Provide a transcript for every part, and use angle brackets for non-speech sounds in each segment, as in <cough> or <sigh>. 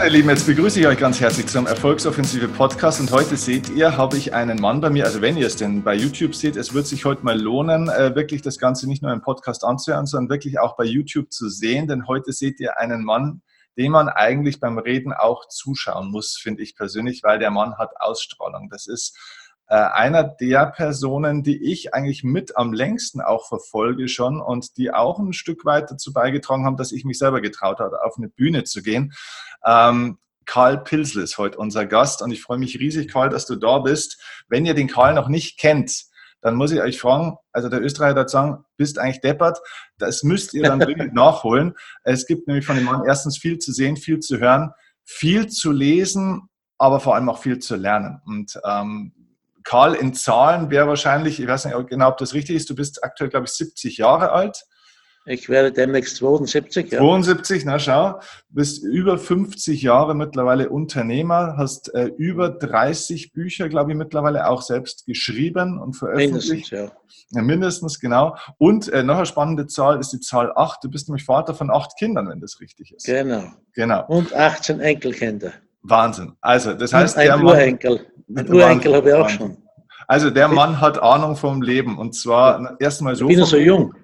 So, meine Lieben, jetzt begrüße ich euch ganz herzlich zum Erfolgsoffensive Podcast und heute seht ihr, habe ich einen Mann bei mir, also wenn ihr es denn bei YouTube seht, es wird sich heute mal lohnen, äh, wirklich das Ganze nicht nur im Podcast anzuhören, sondern wirklich auch bei YouTube zu sehen, denn heute seht ihr einen Mann, dem man eigentlich beim Reden auch zuschauen muss, finde ich persönlich, weil der Mann hat Ausstrahlung. Das ist äh, einer der Personen, die ich eigentlich mit am längsten auch verfolge schon und die auch ein Stück weit dazu beigetragen haben, dass ich mich selber getraut habe, auf eine Bühne zu gehen. Ähm, Karl Pilsel ist heute unser Gast und ich freue mich riesig, Karl, dass du da bist. Wenn ihr den Karl noch nicht kennt, dann muss ich euch fragen, also der Österreicher hat sagen, bist eigentlich deppert, das müsst ihr dann dringend <laughs> nachholen. Es gibt nämlich von dem Mann erstens viel zu sehen, viel zu hören, viel zu lesen, aber vor allem auch viel zu lernen. Und ähm, Karl, in Zahlen wäre wahrscheinlich, ich weiß nicht genau, ob das richtig ist, du bist aktuell, glaube ich, 70 Jahre alt. Ich werde demnächst 72, ja. 72, na schau, bist über 50 Jahre mittlerweile Unternehmer, hast äh, über 30 Bücher, glaube ich, mittlerweile auch selbst geschrieben und veröffentlicht. Mindestens, ja. ja mindestens, genau. Und äh, noch eine spannende Zahl ist die Zahl 8. Du bist nämlich Vater von acht Kindern, wenn das richtig ist. Genau. Genau. Und 18 Enkelkinder. Wahnsinn. Also, das heißt, und ein Urenkel. Ein Urenkel habe ich auch schon. Also, der Mann hat Ahnung vom Leben und zwar erstmal so. Ich bin so jung.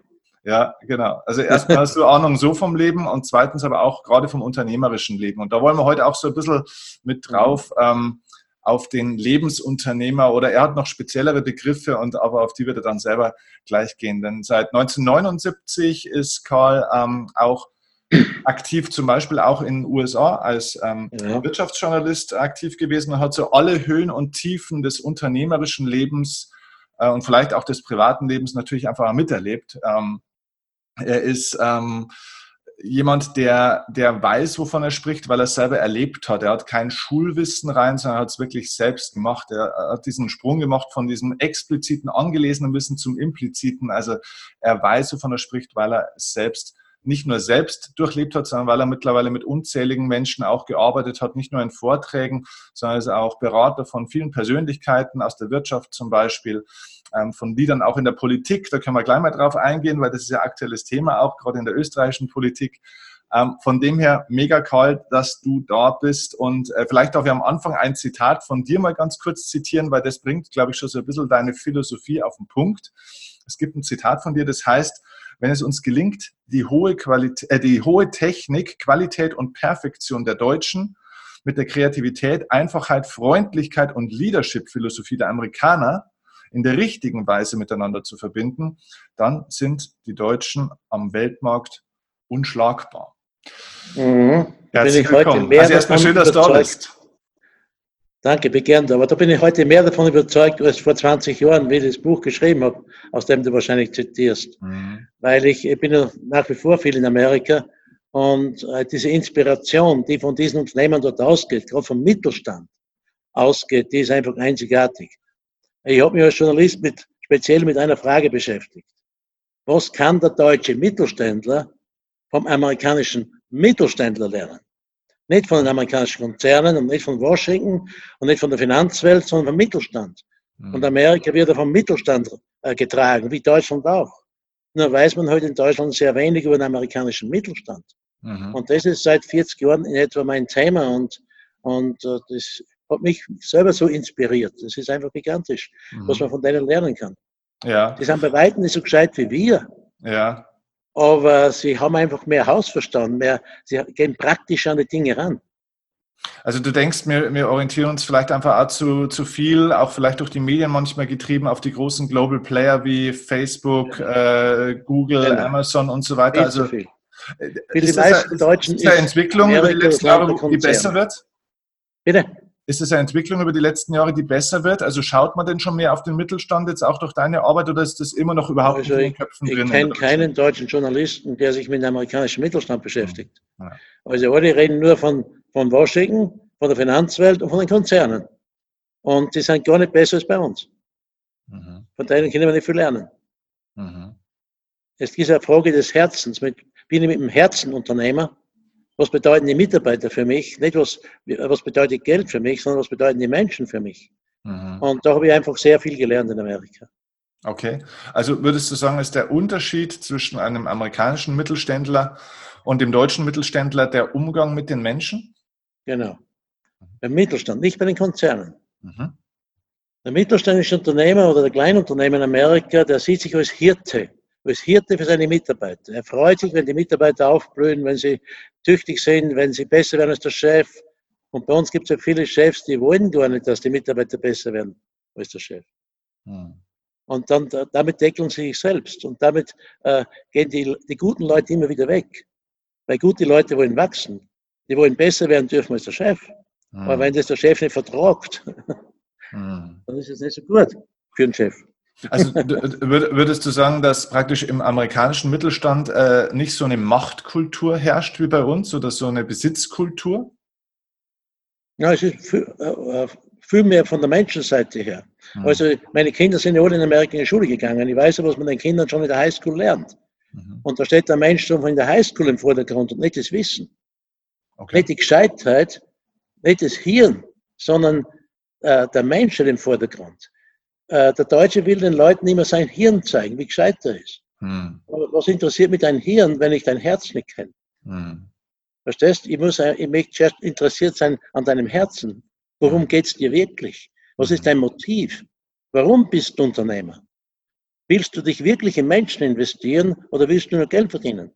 Ja, genau. Also erstmal hast du Ahnung so vom Leben und zweitens aber auch gerade vom unternehmerischen Leben. Und da wollen wir heute auch so ein bisschen mit drauf ähm, auf den Lebensunternehmer oder er hat noch speziellere Begriffe und aber auf die wird er dann selber gleich gehen. Denn seit 1979 ist Karl ähm, auch aktiv zum Beispiel auch in den USA als ähm, ja. Wirtschaftsjournalist aktiv gewesen und hat so alle Höhen und Tiefen des unternehmerischen Lebens äh, und vielleicht auch des privaten Lebens natürlich einfach miterlebt. Ähm, er ist ähm, jemand, der, der weiß, wovon er spricht, weil er selber erlebt hat. Er hat kein Schulwissen rein, sondern hat es wirklich selbst gemacht. Er hat diesen Sprung gemacht von diesem expliziten, angelesenen Wissen zum impliziten. Also er weiß, wovon er spricht, weil er selbst nicht nur selbst durchlebt hat, sondern weil er mittlerweile mit unzähligen Menschen auch gearbeitet hat, nicht nur in Vorträgen, sondern ist auch Berater von vielen Persönlichkeiten aus der Wirtschaft zum Beispiel, ähm, von Liedern auch in der Politik. Da können wir gleich mal drauf eingehen, weil das ist ja aktuelles Thema, auch gerade in der österreichischen Politik. Ähm, von dem her mega kalt, dass du da bist und äh, vielleicht darf ich am Anfang ein Zitat von dir mal ganz kurz zitieren, weil das bringt, glaube ich, schon so ein bisschen deine Philosophie auf den Punkt. Es gibt ein Zitat von dir, das heißt, wenn es uns gelingt, die hohe, Qualität, äh, die hohe Technik, Qualität und Perfektion der Deutschen mit der Kreativität, Einfachheit, Freundlichkeit und Leadership-Philosophie der Amerikaner in der richtigen Weise miteinander zu verbinden, dann sind die Deutschen am Weltmarkt unschlagbar. Mhm. Herzlich willkommen. Also erstmal schön, dass du da bist. Danke, begehrend. Aber da bin ich heute mehr davon überzeugt, als vor 20 Jahren, wie ich das Buch geschrieben habe, aus dem du wahrscheinlich zitierst. Mhm. Weil ich, ich bin ja nach wie vor viel in Amerika und äh, diese Inspiration, die von diesen Unternehmen dort ausgeht, gerade vom Mittelstand ausgeht, die ist einfach einzigartig. Ich habe mich als Journalist mit, speziell mit einer Frage beschäftigt. Was kann der deutsche Mittelständler vom amerikanischen Mittelständler lernen? Nicht von den amerikanischen Konzernen und nicht von Washington und nicht von der Finanzwelt, sondern vom Mittelstand. Mhm. Und Amerika wird ja vom Mittelstand äh, getragen, wie Deutschland auch. Nur weiß man heute in Deutschland sehr wenig über den amerikanischen Mittelstand. Mhm. Und das ist seit 40 Jahren in etwa mein Thema und, und äh, das hat mich selber so inspiriert. Das ist einfach gigantisch, mhm. was man von denen lernen kann. Ja. Die sind bei weitem nicht so gescheit wie wir. Ja aber sie haben einfach mehr Hausverstand, mehr, sie gehen praktisch an die Dinge ran. Also du denkst, wir, wir orientieren uns vielleicht einfach auch zu, zu viel, auch vielleicht durch die Medien manchmal getrieben, auf die großen Global Player wie Facebook, äh, Google, genau. Amazon und so weiter. also viel. Äh, ist, das, ist, ist eine Entwicklung über die Jahre, die besser wird? Bitte? Ist es eine Entwicklung über die letzten Jahre, die besser wird? Also schaut man denn schon mehr auf den Mittelstand jetzt auch durch deine Arbeit oder ist das immer noch überhaupt also nicht in den Köpfen ich, drin? Ich kenne keinen deutschen Journalisten, der sich mit dem amerikanischen Mittelstand beschäftigt. Ja. Also alle reden nur von, von Washington, von der Finanzwelt und von den Konzernen. Und die sind gar nicht besser als bei uns. Mhm. Von denen können wir nicht viel lernen. Mhm. Es ist eine Frage des Herzens. Bin ich mit dem Herzen Unternehmer? Was bedeuten die Mitarbeiter für mich? Nicht was, was bedeutet Geld für mich, sondern was bedeuten die Menschen für mich? Mhm. Und da habe ich einfach sehr viel gelernt in Amerika. Okay. Also würdest du sagen, ist der Unterschied zwischen einem amerikanischen Mittelständler und dem deutschen Mittelständler der Umgang mit den Menschen? Genau. Beim Mittelstand, nicht bei den Konzernen. Mhm. Der mittelständische Unternehmer oder der Kleinunternehmer in Amerika, der sieht sich als Hirte, als Hirte für seine Mitarbeiter. Er freut sich, wenn die Mitarbeiter aufblühen, wenn sie tüchtig sind, wenn sie besser werden als der Chef. Und bei uns gibt es ja viele Chefs, die wollen gar nicht, dass die Mitarbeiter besser werden als der Chef. Hm. Und dann damit deckeln sie sich selbst. Und damit äh, gehen die, die guten Leute immer wieder weg. Weil gute Leute wollen wachsen. Die wollen besser werden dürfen als der Chef. Hm. Aber wenn das der Chef nicht vertragt, <laughs> hm. dann ist es nicht so gut für den Chef. Also würdest du sagen, dass praktisch im amerikanischen Mittelstand äh, nicht so eine Machtkultur herrscht wie bei uns oder so eine Besitzkultur? Ja, es ist viel, äh, viel mehr von der Menschenseite her. Mhm. Also meine Kinder sind ja alle in Amerika in die Schule gegangen. Ich weiß ja, was man den Kindern schon in der Highschool lernt. Mhm. Und da steht der Mensch schon in der Highschool im Vordergrund und nicht das Wissen. Okay. Nicht die Gescheitheit, nicht das Hirn, sondern äh, der Mensch steht im Vordergrund. Äh, der Deutsche will den Leuten immer sein Hirn zeigen, wie gescheit er ist. Hm. Aber was interessiert mich dein Hirn, wenn ich dein Herz nicht kenne? Hm. Verstehst? Ich muss, ich möchte interessiert sein an deinem Herzen. Worum hm. geht es dir wirklich? Was ist hm. dein Motiv? Warum bist du Unternehmer? Willst du dich wirklich in Menschen investieren oder willst du nur Geld verdienen?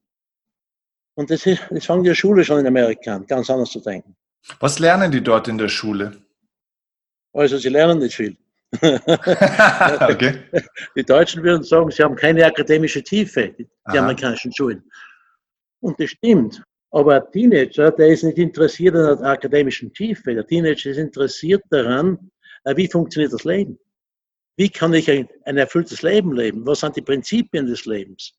Und das, ist, das fangen die Schule schon in Amerika an, ganz anders zu denken. Was lernen die dort in der Schule? Also sie lernen nicht viel. <laughs> okay. Die Deutschen würden sagen, sie haben keine akademische Tiefe, die Aha. amerikanischen Schulen. Und das stimmt. Aber ein Teenager, der ist nicht interessiert an der akademischen Tiefe. Der Teenager ist interessiert daran, äh, wie funktioniert das Leben? Wie kann ich ein, ein erfülltes Leben leben? Was sind die Prinzipien des Lebens?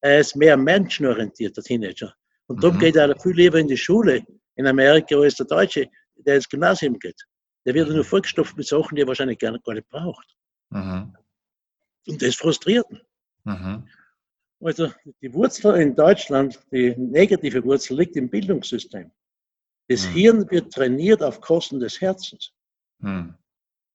Er ist mehr menschenorientiert, der Teenager. Und darum mhm. geht er viel lieber in die Schule in Amerika als der Deutsche, der ins Gymnasium geht. Der wird nur vollgestopft mit Sachen, die er wahrscheinlich gar nicht, gar nicht braucht. Mhm. Und das frustriert ihn. Mhm. Also die Wurzel in Deutschland, die negative Wurzel liegt im Bildungssystem. Das mhm. Hirn wird trainiert auf Kosten des Herzens. Mhm.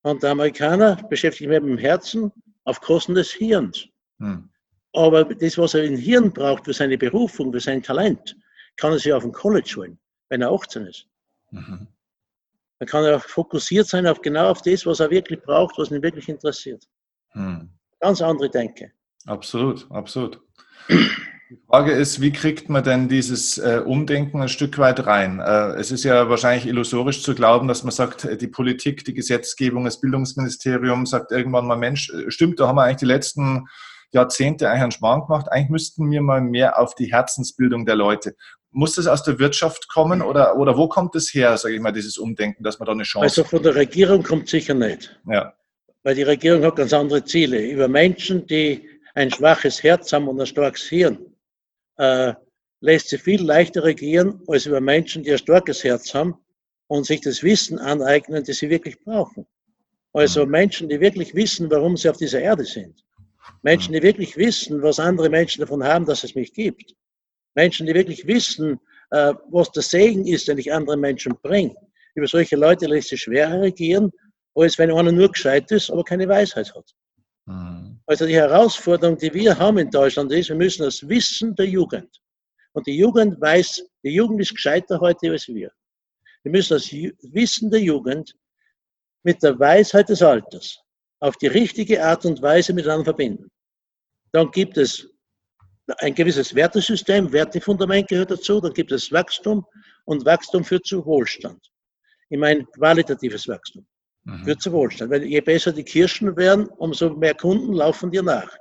Und der Amerikaner beschäftigt sich mit dem Herzen auf Kosten des Hirns. Mhm. Aber das, was er im Hirn braucht für seine Berufung, für sein Talent, kann er sich auf dem College holen, wenn er 18 ist. Mhm. Dann kann er fokussiert sein auf genau auf das, was er wirklich braucht, was ihn wirklich interessiert. Hm. Ganz andere Denke. Absolut, absolut. Die Frage ist, wie kriegt man denn dieses äh, Umdenken ein Stück weit rein? Äh, es ist ja wahrscheinlich illusorisch zu glauben, dass man sagt, äh, die Politik, die Gesetzgebung, das Bildungsministerium sagt irgendwann mal, Mensch, stimmt, da haben wir eigentlich die letzten Jahrzehnte eigentlich einen Schmarrn gemacht. Eigentlich müssten wir mal mehr auf die Herzensbildung der Leute muss das aus der Wirtschaft kommen oder, oder wo kommt das her, sage ich mal, dieses Umdenken, dass man da eine Chance Also von der Regierung kommt sicher nicht. Ja. Weil die Regierung hat ganz andere Ziele. Über Menschen, die ein schwaches Herz haben und ein starkes Hirn, äh, lässt sie viel leichter regieren als über Menschen, die ein starkes Herz haben und sich das Wissen aneignen, das sie wirklich brauchen. Also mhm. Menschen, die wirklich wissen, warum sie auf dieser Erde sind. Menschen, die wirklich wissen, was andere Menschen davon haben, dass es mich gibt. Menschen, die wirklich wissen, äh, was der Segen ist, den ich anderen Menschen bringe. Über solche Leute lässt sich schwerer regieren, als wenn einer nur gescheit ist, aber keine Weisheit hat. Mhm. Also die Herausforderung, die wir haben in Deutschland ist, wir müssen das Wissen der Jugend. Und die Jugend weiß, die Jugend ist gescheiter heute als wir. Wir müssen das Wissen der Jugend mit der Weisheit des Alters auf die richtige Art und Weise miteinander verbinden. Dann gibt es ein gewisses Wertesystem, Wertefundament gehört dazu, dann gibt es Wachstum und Wachstum führt zu Wohlstand. Ich meine qualitatives Wachstum mhm. führt zu Wohlstand, weil je besser die Kirschen werden, umso mehr Kunden laufen dir nach.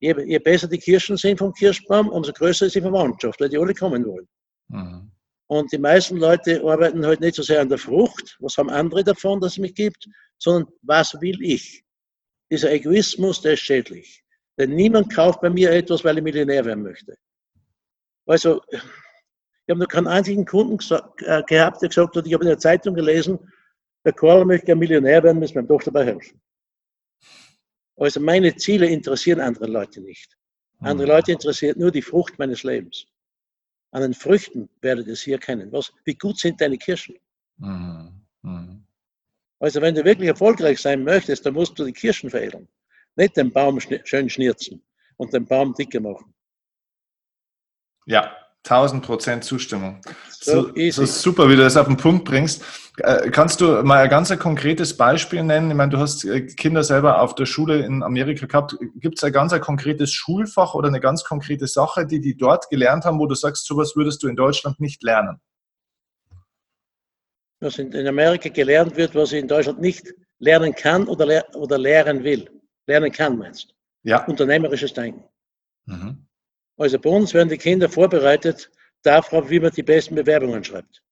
Je, je besser die Kirschen sind vom Kirschbaum, umso größer ist die Verwandtschaft, weil die alle kommen wollen. Mhm. Und die meisten Leute arbeiten halt nicht so sehr an der Frucht, was haben andere davon, dass es mich gibt, sondern was will ich? Dieser Egoismus, der ist schädlich. Denn niemand kauft bei mir etwas, weil er Millionär werden möchte. Also, ich habe noch keinen einzigen Kunden äh, gehabt, der gesagt hat, ich habe in der Zeitung gelesen, der Karl möchte gerne Millionär werden, müssen wir ihm doch dabei helfen. Also meine Ziele interessieren andere Leute nicht. Andere mhm. Leute interessiert nur die Frucht meines Lebens. An den Früchten werdet ihr es hier kennen. Was, wie gut sind deine Kirschen? Mhm. Mhm. Also wenn du wirklich erfolgreich sein möchtest, dann musst du die Kirschen veredeln. Nicht den Baum schön schnirzen und den Baum dicker machen. Ja, 1000 Prozent Zustimmung. So, so, super, wie du das auf den Punkt bringst. Äh, kannst du mal ein ganz konkretes Beispiel nennen? Ich meine, du hast äh, Kinder selber auf der Schule in Amerika gehabt. Gibt es ein ganz ein konkretes Schulfach oder eine ganz konkrete Sache, die die dort gelernt haben, wo du sagst, sowas würdest du in Deutschland nicht lernen? Was in, Amerika gelernt wird, was ich in Deutschland nicht lernen kann oder, lehr oder lehren will. Lernen kann, meinst du? Ja. Unternehmerisches Denken. Mhm. Also bei uns werden die Kinder vorbereitet darauf, wie man die besten Bewerbungen schreibt.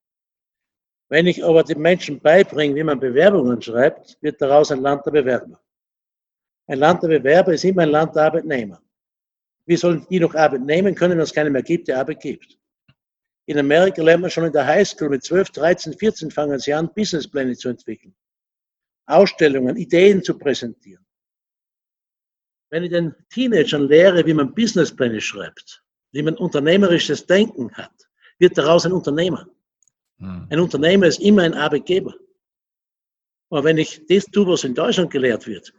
Wenn ich aber den Menschen beibringe, wie man Bewerbungen schreibt, wird daraus ein Land der Bewerber. Ein Land der Bewerber ist immer ein Land der Arbeitnehmer. Wie sollen die noch Arbeit nehmen können, wenn es keine mehr gibt, der Arbeit gibt? In Amerika lernt man schon in der Highschool mit 12, 13, 14 fangen sie an, Businesspläne zu entwickeln. Ausstellungen, Ideen zu präsentieren. Wenn ich den Teenagern lehre, wie man Businesspläne schreibt, wie man unternehmerisches Denken hat, wird daraus ein Unternehmer. Hm. Ein Unternehmer ist immer ein Arbeitgeber. Aber wenn ich das tue, was in Deutschland gelehrt wird,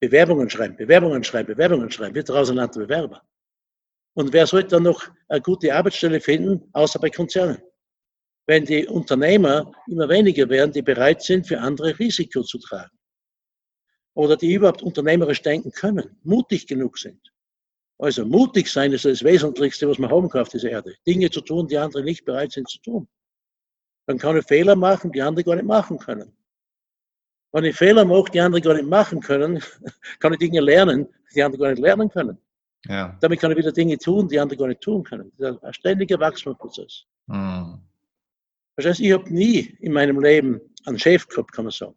Bewerbungen schreiben, Bewerbungen schreiben, Bewerbungen schreiben, wird daraus ein Landbewerber. Und wer sollte dann noch eine gute Arbeitsstelle finden, außer bei Konzernen? Wenn die Unternehmer immer weniger werden, die bereit sind, für andere Risiko zu tragen oder die überhaupt unternehmerisch denken können, mutig genug sind. Also mutig sein ist das Wesentlichste, was man haben kann auf dieser Erde. Dinge zu tun, die andere nicht bereit sind zu tun. Dann kann ich Fehler machen, die andere gar nicht machen können. Wenn ich Fehler mache, die andere gar nicht machen können, <laughs> kann ich Dinge lernen, die andere gar nicht lernen können. Ja. Damit kann ich wieder Dinge tun, die andere gar nicht tun können. Das ist ein ständiger Wachstumsprozess. Mhm. Das heißt, ich habe nie in meinem Leben einen Chef gehabt, kann man sagen.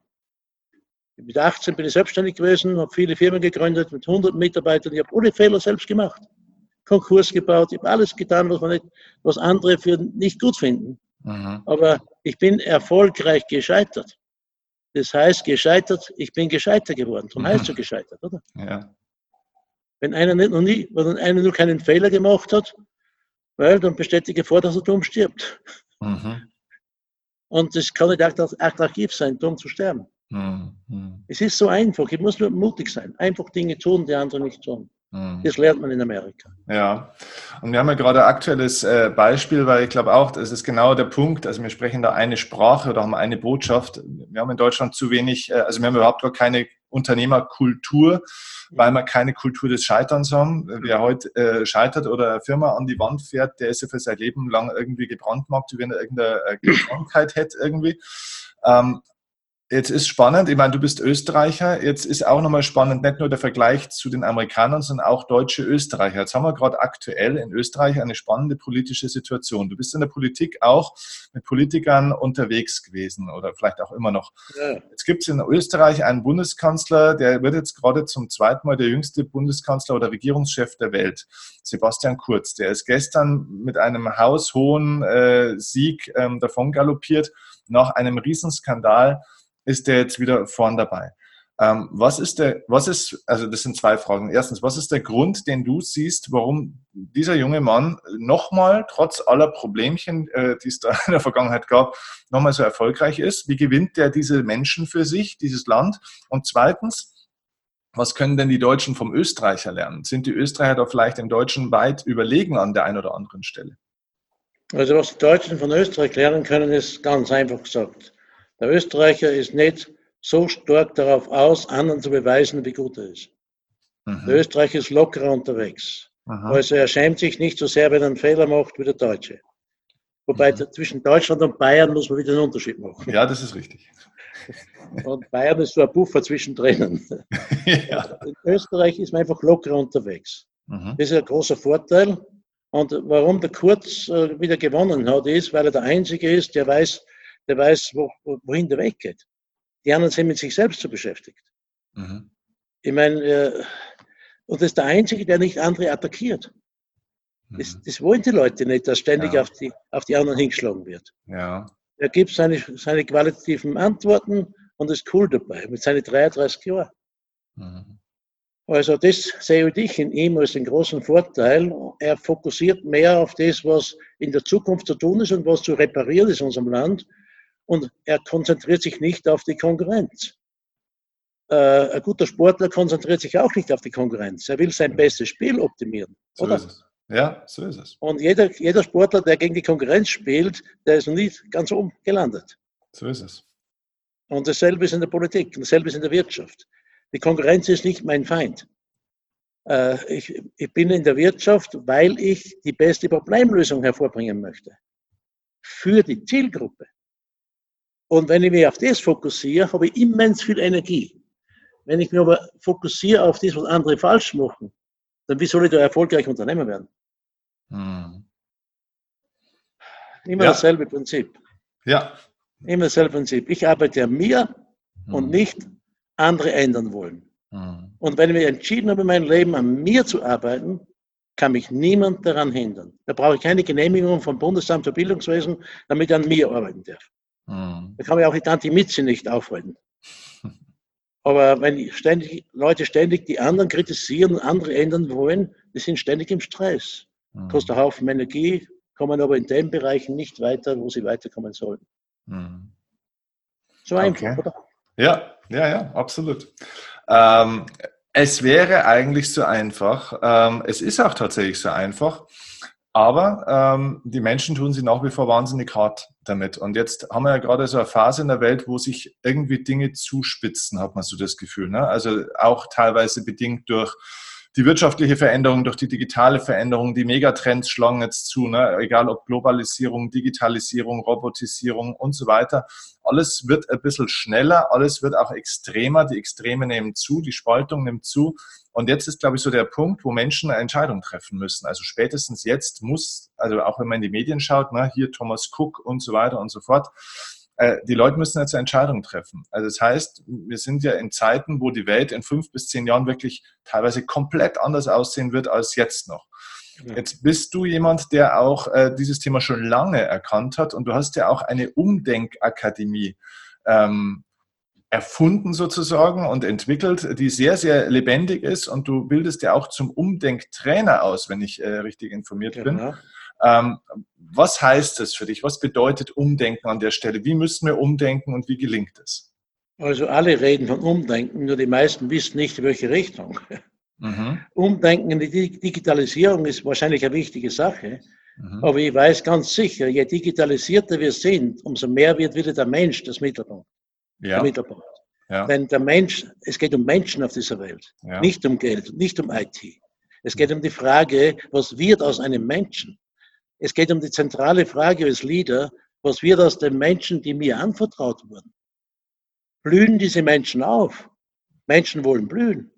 Mit 18 bin ich selbstständig gewesen, habe viele Firmen gegründet mit 100 Mitarbeitern. Ich habe alle Fehler selbst gemacht. Konkurs gebaut, ich habe alles getan, was, man nicht, was andere für nicht gut finden. Mhm. Aber ich bin erfolgreich gescheitert. Das heißt, gescheitert, ich bin gescheiter geworden. Darum mhm. heißt es gescheitert, oder? Ja. Wenn einer nicht noch nie, wenn einer nur keinen Fehler gemacht hat, weil dann besteht die Gefahr, dass er dumm stirbt. Mhm. Und es kann nicht attraktiv sein, dumm zu sterben. Mhm. Es ist so einfach, ich muss nur mutig sein. Einfach Dinge tun, die andere nicht tun. Mhm. Das lernt man in Amerika. Ja, und wir haben ja gerade ein aktuelles äh, Beispiel, weil ich glaube auch, das ist genau der Punkt. Also wir sprechen da eine Sprache oder haben eine Botschaft. Wir haben in Deutschland zu wenig, äh, also wir haben überhaupt gar keine Unternehmerkultur, weil wir keine Kultur des Scheiterns haben. Wer heute äh, scheitert oder eine Firma an die Wand fährt, der ist ja für sein Leben lang irgendwie gebrandmarkt, wie wenn er irgendeine Krankheit hätte irgendwie. Ähm, Jetzt ist spannend, ich meine, du bist Österreicher, jetzt ist auch nochmal spannend, nicht nur der Vergleich zu den Amerikanern, sondern auch deutsche Österreicher. Jetzt haben wir gerade aktuell in Österreich eine spannende politische Situation. Du bist in der Politik auch mit Politikern unterwegs gewesen oder vielleicht auch immer noch. Ja. Jetzt gibt es in Österreich einen Bundeskanzler, der wird jetzt gerade zum zweiten Mal der jüngste Bundeskanzler oder Regierungschef der Welt, Sebastian Kurz. Der ist gestern mit einem haushohen äh, Sieg ähm, davon galoppiert nach einem Riesenskandal ist der jetzt wieder vorn dabei. Ähm, was ist der, was ist, also das sind zwei Fragen. Erstens, was ist der Grund, den du siehst, warum dieser junge Mann nochmal, trotz aller Problemchen, äh, die es da in der Vergangenheit gab, nochmal so erfolgreich ist? Wie gewinnt der diese Menschen für sich, dieses Land? Und zweitens, was können denn die Deutschen vom Österreicher lernen? Sind die Österreicher da vielleicht den Deutschen weit überlegen an der einen oder anderen Stelle? Also was die Deutschen von Österreich lernen können, ist ganz einfach gesagt. Der Österreicher ist nicht so stark darauf aus, anderen zu beweisen, wie gut er ist. Mhm. Der Österreicher ist lockerer unterwegs. Aha. Also er schämt sich nicht so sehr, wenn er einen Fehler macht, wie der Deutsche. Wobei mhm. zwischen Deutschland und Bayern muss man wieder einen Unterschied machen. Ja, das ist richtig. <laughs> Und Bayern ist so ein Puffer zwischendrin. <laughs> ja. In Österreich ist man einfach lockerer unterwegs. Mhm. Das ist ein großer Vorteil. Und warum der Kurz äh, wieder gewonnen hat, ist, weil er der Einzige ist, der weiß, der weiß, wo, wohin der Weg geht. Die anderen sind mit sich selbst so beschäftigt. Mhm. Ich meine, äh, und das ist der Einzige, der nicht andere attackiert. Mhm. Das, das, wollen die Leute nicht, dass ständig ja. auf, die, auf die anderen hingeschlagen wird. Ja. Er gibt seine, seine qualitativen Antworten und ist cool dabei, mit seinen 33 Jahren. Mhm. Also das sehe ich in ihm als einen großen Vorteil. Er fokussiert mehr auf das, was in der Zukunft zu tun ist und was zu reparieren ist in unserem Land, und er konzentriert sich nicht auf die Konkurrenz. Äh, ein guter Sportler konzentriert sich auch nicht auf die Konkurrenz. Er will sein bestes Spiel optimieren. So oder? Ja, so ist es. Und jeder, jeder Sportler, der gegen die Konkurrenz spielt, der ist noch nicht ganz oben gelandet. So ist es. Und dasselbe ist in der Politik, und dasselbe ist in der Wirtschaft. Die Konkurrenz ist nicht mein Feind. Äh, ich, ich bin in der Wirtschaft, weil ich die beste Problemlösung hervorbringen möchte. Für die Zielgruppe. Und wenn ich mich auf das fokussiere, habe ich immens viel Energie. Wenn ich mich aber fokussiere auf das, was andere falsch machen, dann wie soll ich da erfolgreich Unternehmer werden? Hm. Immer ja. dasselbe Prinzip. Ja. Immer dasselbe Prinzip. Ich arbeite an mir hm. und nicht andere ändern wollen. Hm. Und wenn ich mich entschieden habe, mein Leben an mir zu arbeiten, kann mich niemand daran hindern. Da brauche ich keine Genehmigung vom Bundesamt für Bildungswesen, damit ich an mir arbeiten darf. Hm. Da kann mich auch die Tante Mitzi nicht aufhalten. <laughs> Aber wenn ständig, Leute ständig die anderen kritisieren und andere ändern wollen, die sind ständig im Stress. Mhm. Kostet einen Haufen Energie, kommen aber in den Bereichen nicht weiter, wo sie weiterkommen sollen. Mhm. So einfach, okay. oder? Ja, ja, ja, absolut. Ähm, es wäre eigentlich so einfach. Ähm, es ist auch tatsächlich so einfach. Aber ähm, die Menschen tun sie nach wie vor wahnsinnig hart damit. Und jetzt haben wir ja gerade so eine Phase in der Welt, wo sich irgendwie Dinge zuspitzen, hat man so das Gefühl. Ne? Also auch teilweise bedingt durch die wirtschaftliche Veränderung, durch die digitale Veränderung, die Megatrends schlagen jetzt zu, ne? egal ob Globalisierung, Digitalisierung, Robotisierung und so weiter. Alles wird ein bisschen schneller, alles wird auch extremer, die Extreme nehmen zu, die Spaltung nimmt zu. Und jetzt ist, glaube ich, so der Punkt, wo Menschen eine Entscheidung treffen müssen. Also spätestens jetzt muss, also auch wenn man in die Medien schaut, ne, hier Thomas Cook und so weiter und so fort, äh, die Leute müssen jetzt eine Entscheidung treffen. Also das heißt, wir sind ja in Zeiten, wo die Welt in fünf bis zehn Jahren wirklich teilweise komplett anders aussehen wird als jetzt noch. Jetzt bist du jemand, der auch äh, dieses Thema schon lange erkannt hat und du hast ja auch eine Umdenkakademie ähm, erfunden sozusagen und entwickelt, die sehr, sehr lebendig ist und du bildest ja auch zum Umdenktrainer aus, wenn ich äh, richtig informiert genau. bin. Ähm, was heißt das für dich? Was bedeutet Umdenken an der Stelle? Wie müssen wir umdenken und wie gelingt es? Also alle reden von Umdenken, nur die meisten wissen nicht, in welche Richtung. Mhm. Umdenken in die Digitalisierung ist wahrscheinlich eine wichtige Sache. Mhm. Aber ich weiß ganz sicher, je digitalisierter wir sind, umso mehr wird wieder der Mensch das Mittelpunkt ja. Mittelpunkt. Ja. Denn der Mensch, es geht um Menschen auf dieser Welt, ja. nicht um Geld, nicht um IT. Es geht um die Frage, was wird aus einem Menschen? Es geht um die zentrale Frage als Leader, was wird aus den Menschen, die mir anvertraut wurden? Blühen diese Menschen auf? Menschen wollen blühen.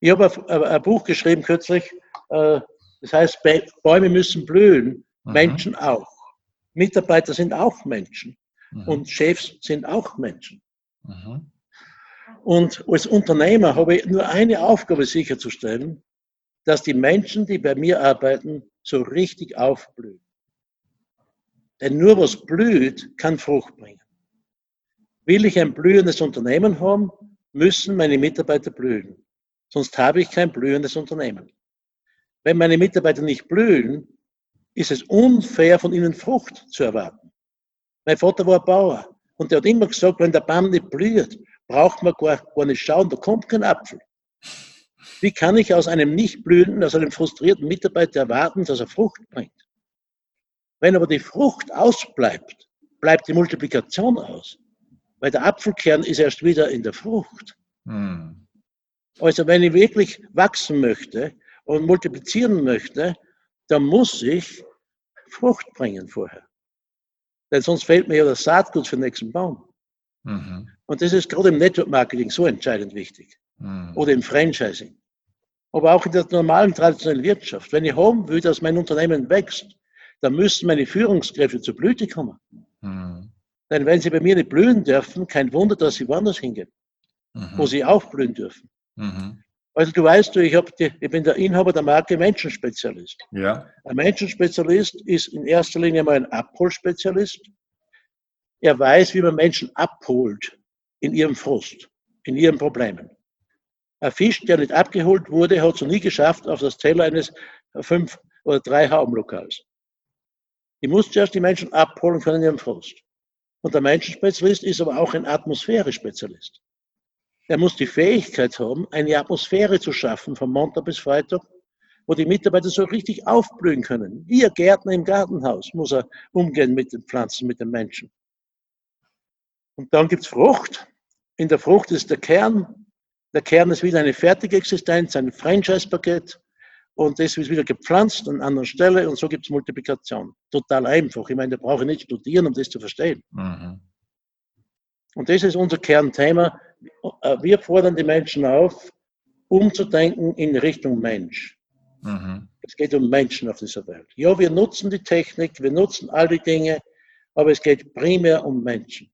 Ich habe ein Buch geschrieben kürzlich, äh, das heißt, Bäume müssen blühen, mhm. Menschen auch. Mitarbeiter sind auch Menschen. Mhm. Und Chefs sind auch Menschen. Mhm. Und als Unternehmer habe ich nur eine Aufgabe sicherzustellen, dass die Menschen, die bei mir arbeiten, so richtig aufblühen. Denn nur was blüht, kann Frucht bringen. Will ich ein blühendes Unternehmen haben, müssen meine Mitarbeiter blühen. Sonst habe ich kein blühendes Unternehmen. Wenn meine Mitarbeiter nicht blühen, ist es unfair, von ihnen Frucht zu erwarten. Mein Vater war Bauer und der hat immer gesagt, wenn der Baum nicht blüht, braucht man gar, gar nicht schauen, da kommt kein Apfel. Wie kann ich aus einem nicht blühenden, aus einem frustrierten Mitarbeiter erwarten, dass er Frucht bringt? Wenn aber die Frucht ausbleibt, bleibt die Multiplikation aus. Weil der Apfelkern ist erst wieder in der Frucht. Hm. Also wenn ich wirklich wachsen möchte und multiplizieren möchte, dann muss ich Frucht bringen vorher. Denn sonst fehlt mir ja das Saatgut für den nächsten Baum. Mhm. Und das ist gerade im Network Marketing so entscheidend wichtig. Mhm. Oder im Franchising. Aber auch in der normalen traditionellen Wirtschaft. Wenn ich haben will, dass mein Unternehmen wächst, dann müssen meine Führungskräfte zur Blüte kommen. Mhm. Denn wenn sie bei mir nicht blühen dürfen, kein Wunder, dass sie woanders hingehen, mhm. wo sie auch blühen dürfen. Also du weißt, ich, die, ich bin der Inhaber der Marke Menschenspezialist. Ja. Ein Menschenspezialist ist in erster Linie mal ein Abholspezialist. Er weiß, wie man Menschen abholt in ihrem Frust, in ihren Problemen. Ein Fisch, der nicht abgeholt wurde, hat es noch nie geschafft auf das Teller eines fünf oder drei Haubenlokals. Ich muss zuerst die Menschen abholen können in ihrem Frust. Und der Menschenspezialist ist aber auch ein Atmosphäre-Spezialist. Er muss die Fähigkeit haben, eine Atmosphäre zu schaffen, von Montag bis Freitag, wo die Mitarbeiter so richtig aufblühen können. Wie ein Gärtner im Gartenhaus muss er umgehen mit den Pflanzen, mit den Menschen. Und dann gibt es Frucht. In der Frucht ist der Kern. Der Kern ist wieder eine fertige Existenz, ein Franchise-Paket. Und das ist wieder gepflanzt an anderen Stelle und so gibt es Multiplikation. Total einfach. Ich meine, da brauche ich nicht studieren, um das zu verstehen. Mhm. Und das ist unser Kernthema. Wir fordern die Menschen auf, umzudenken in Richtung Mensch. Mhm. Es geht um Menschen auf dieser Welt. Ja, wir nutzen die Technik, wir nutzen all die Dinge, aber es geht primär um Menschen.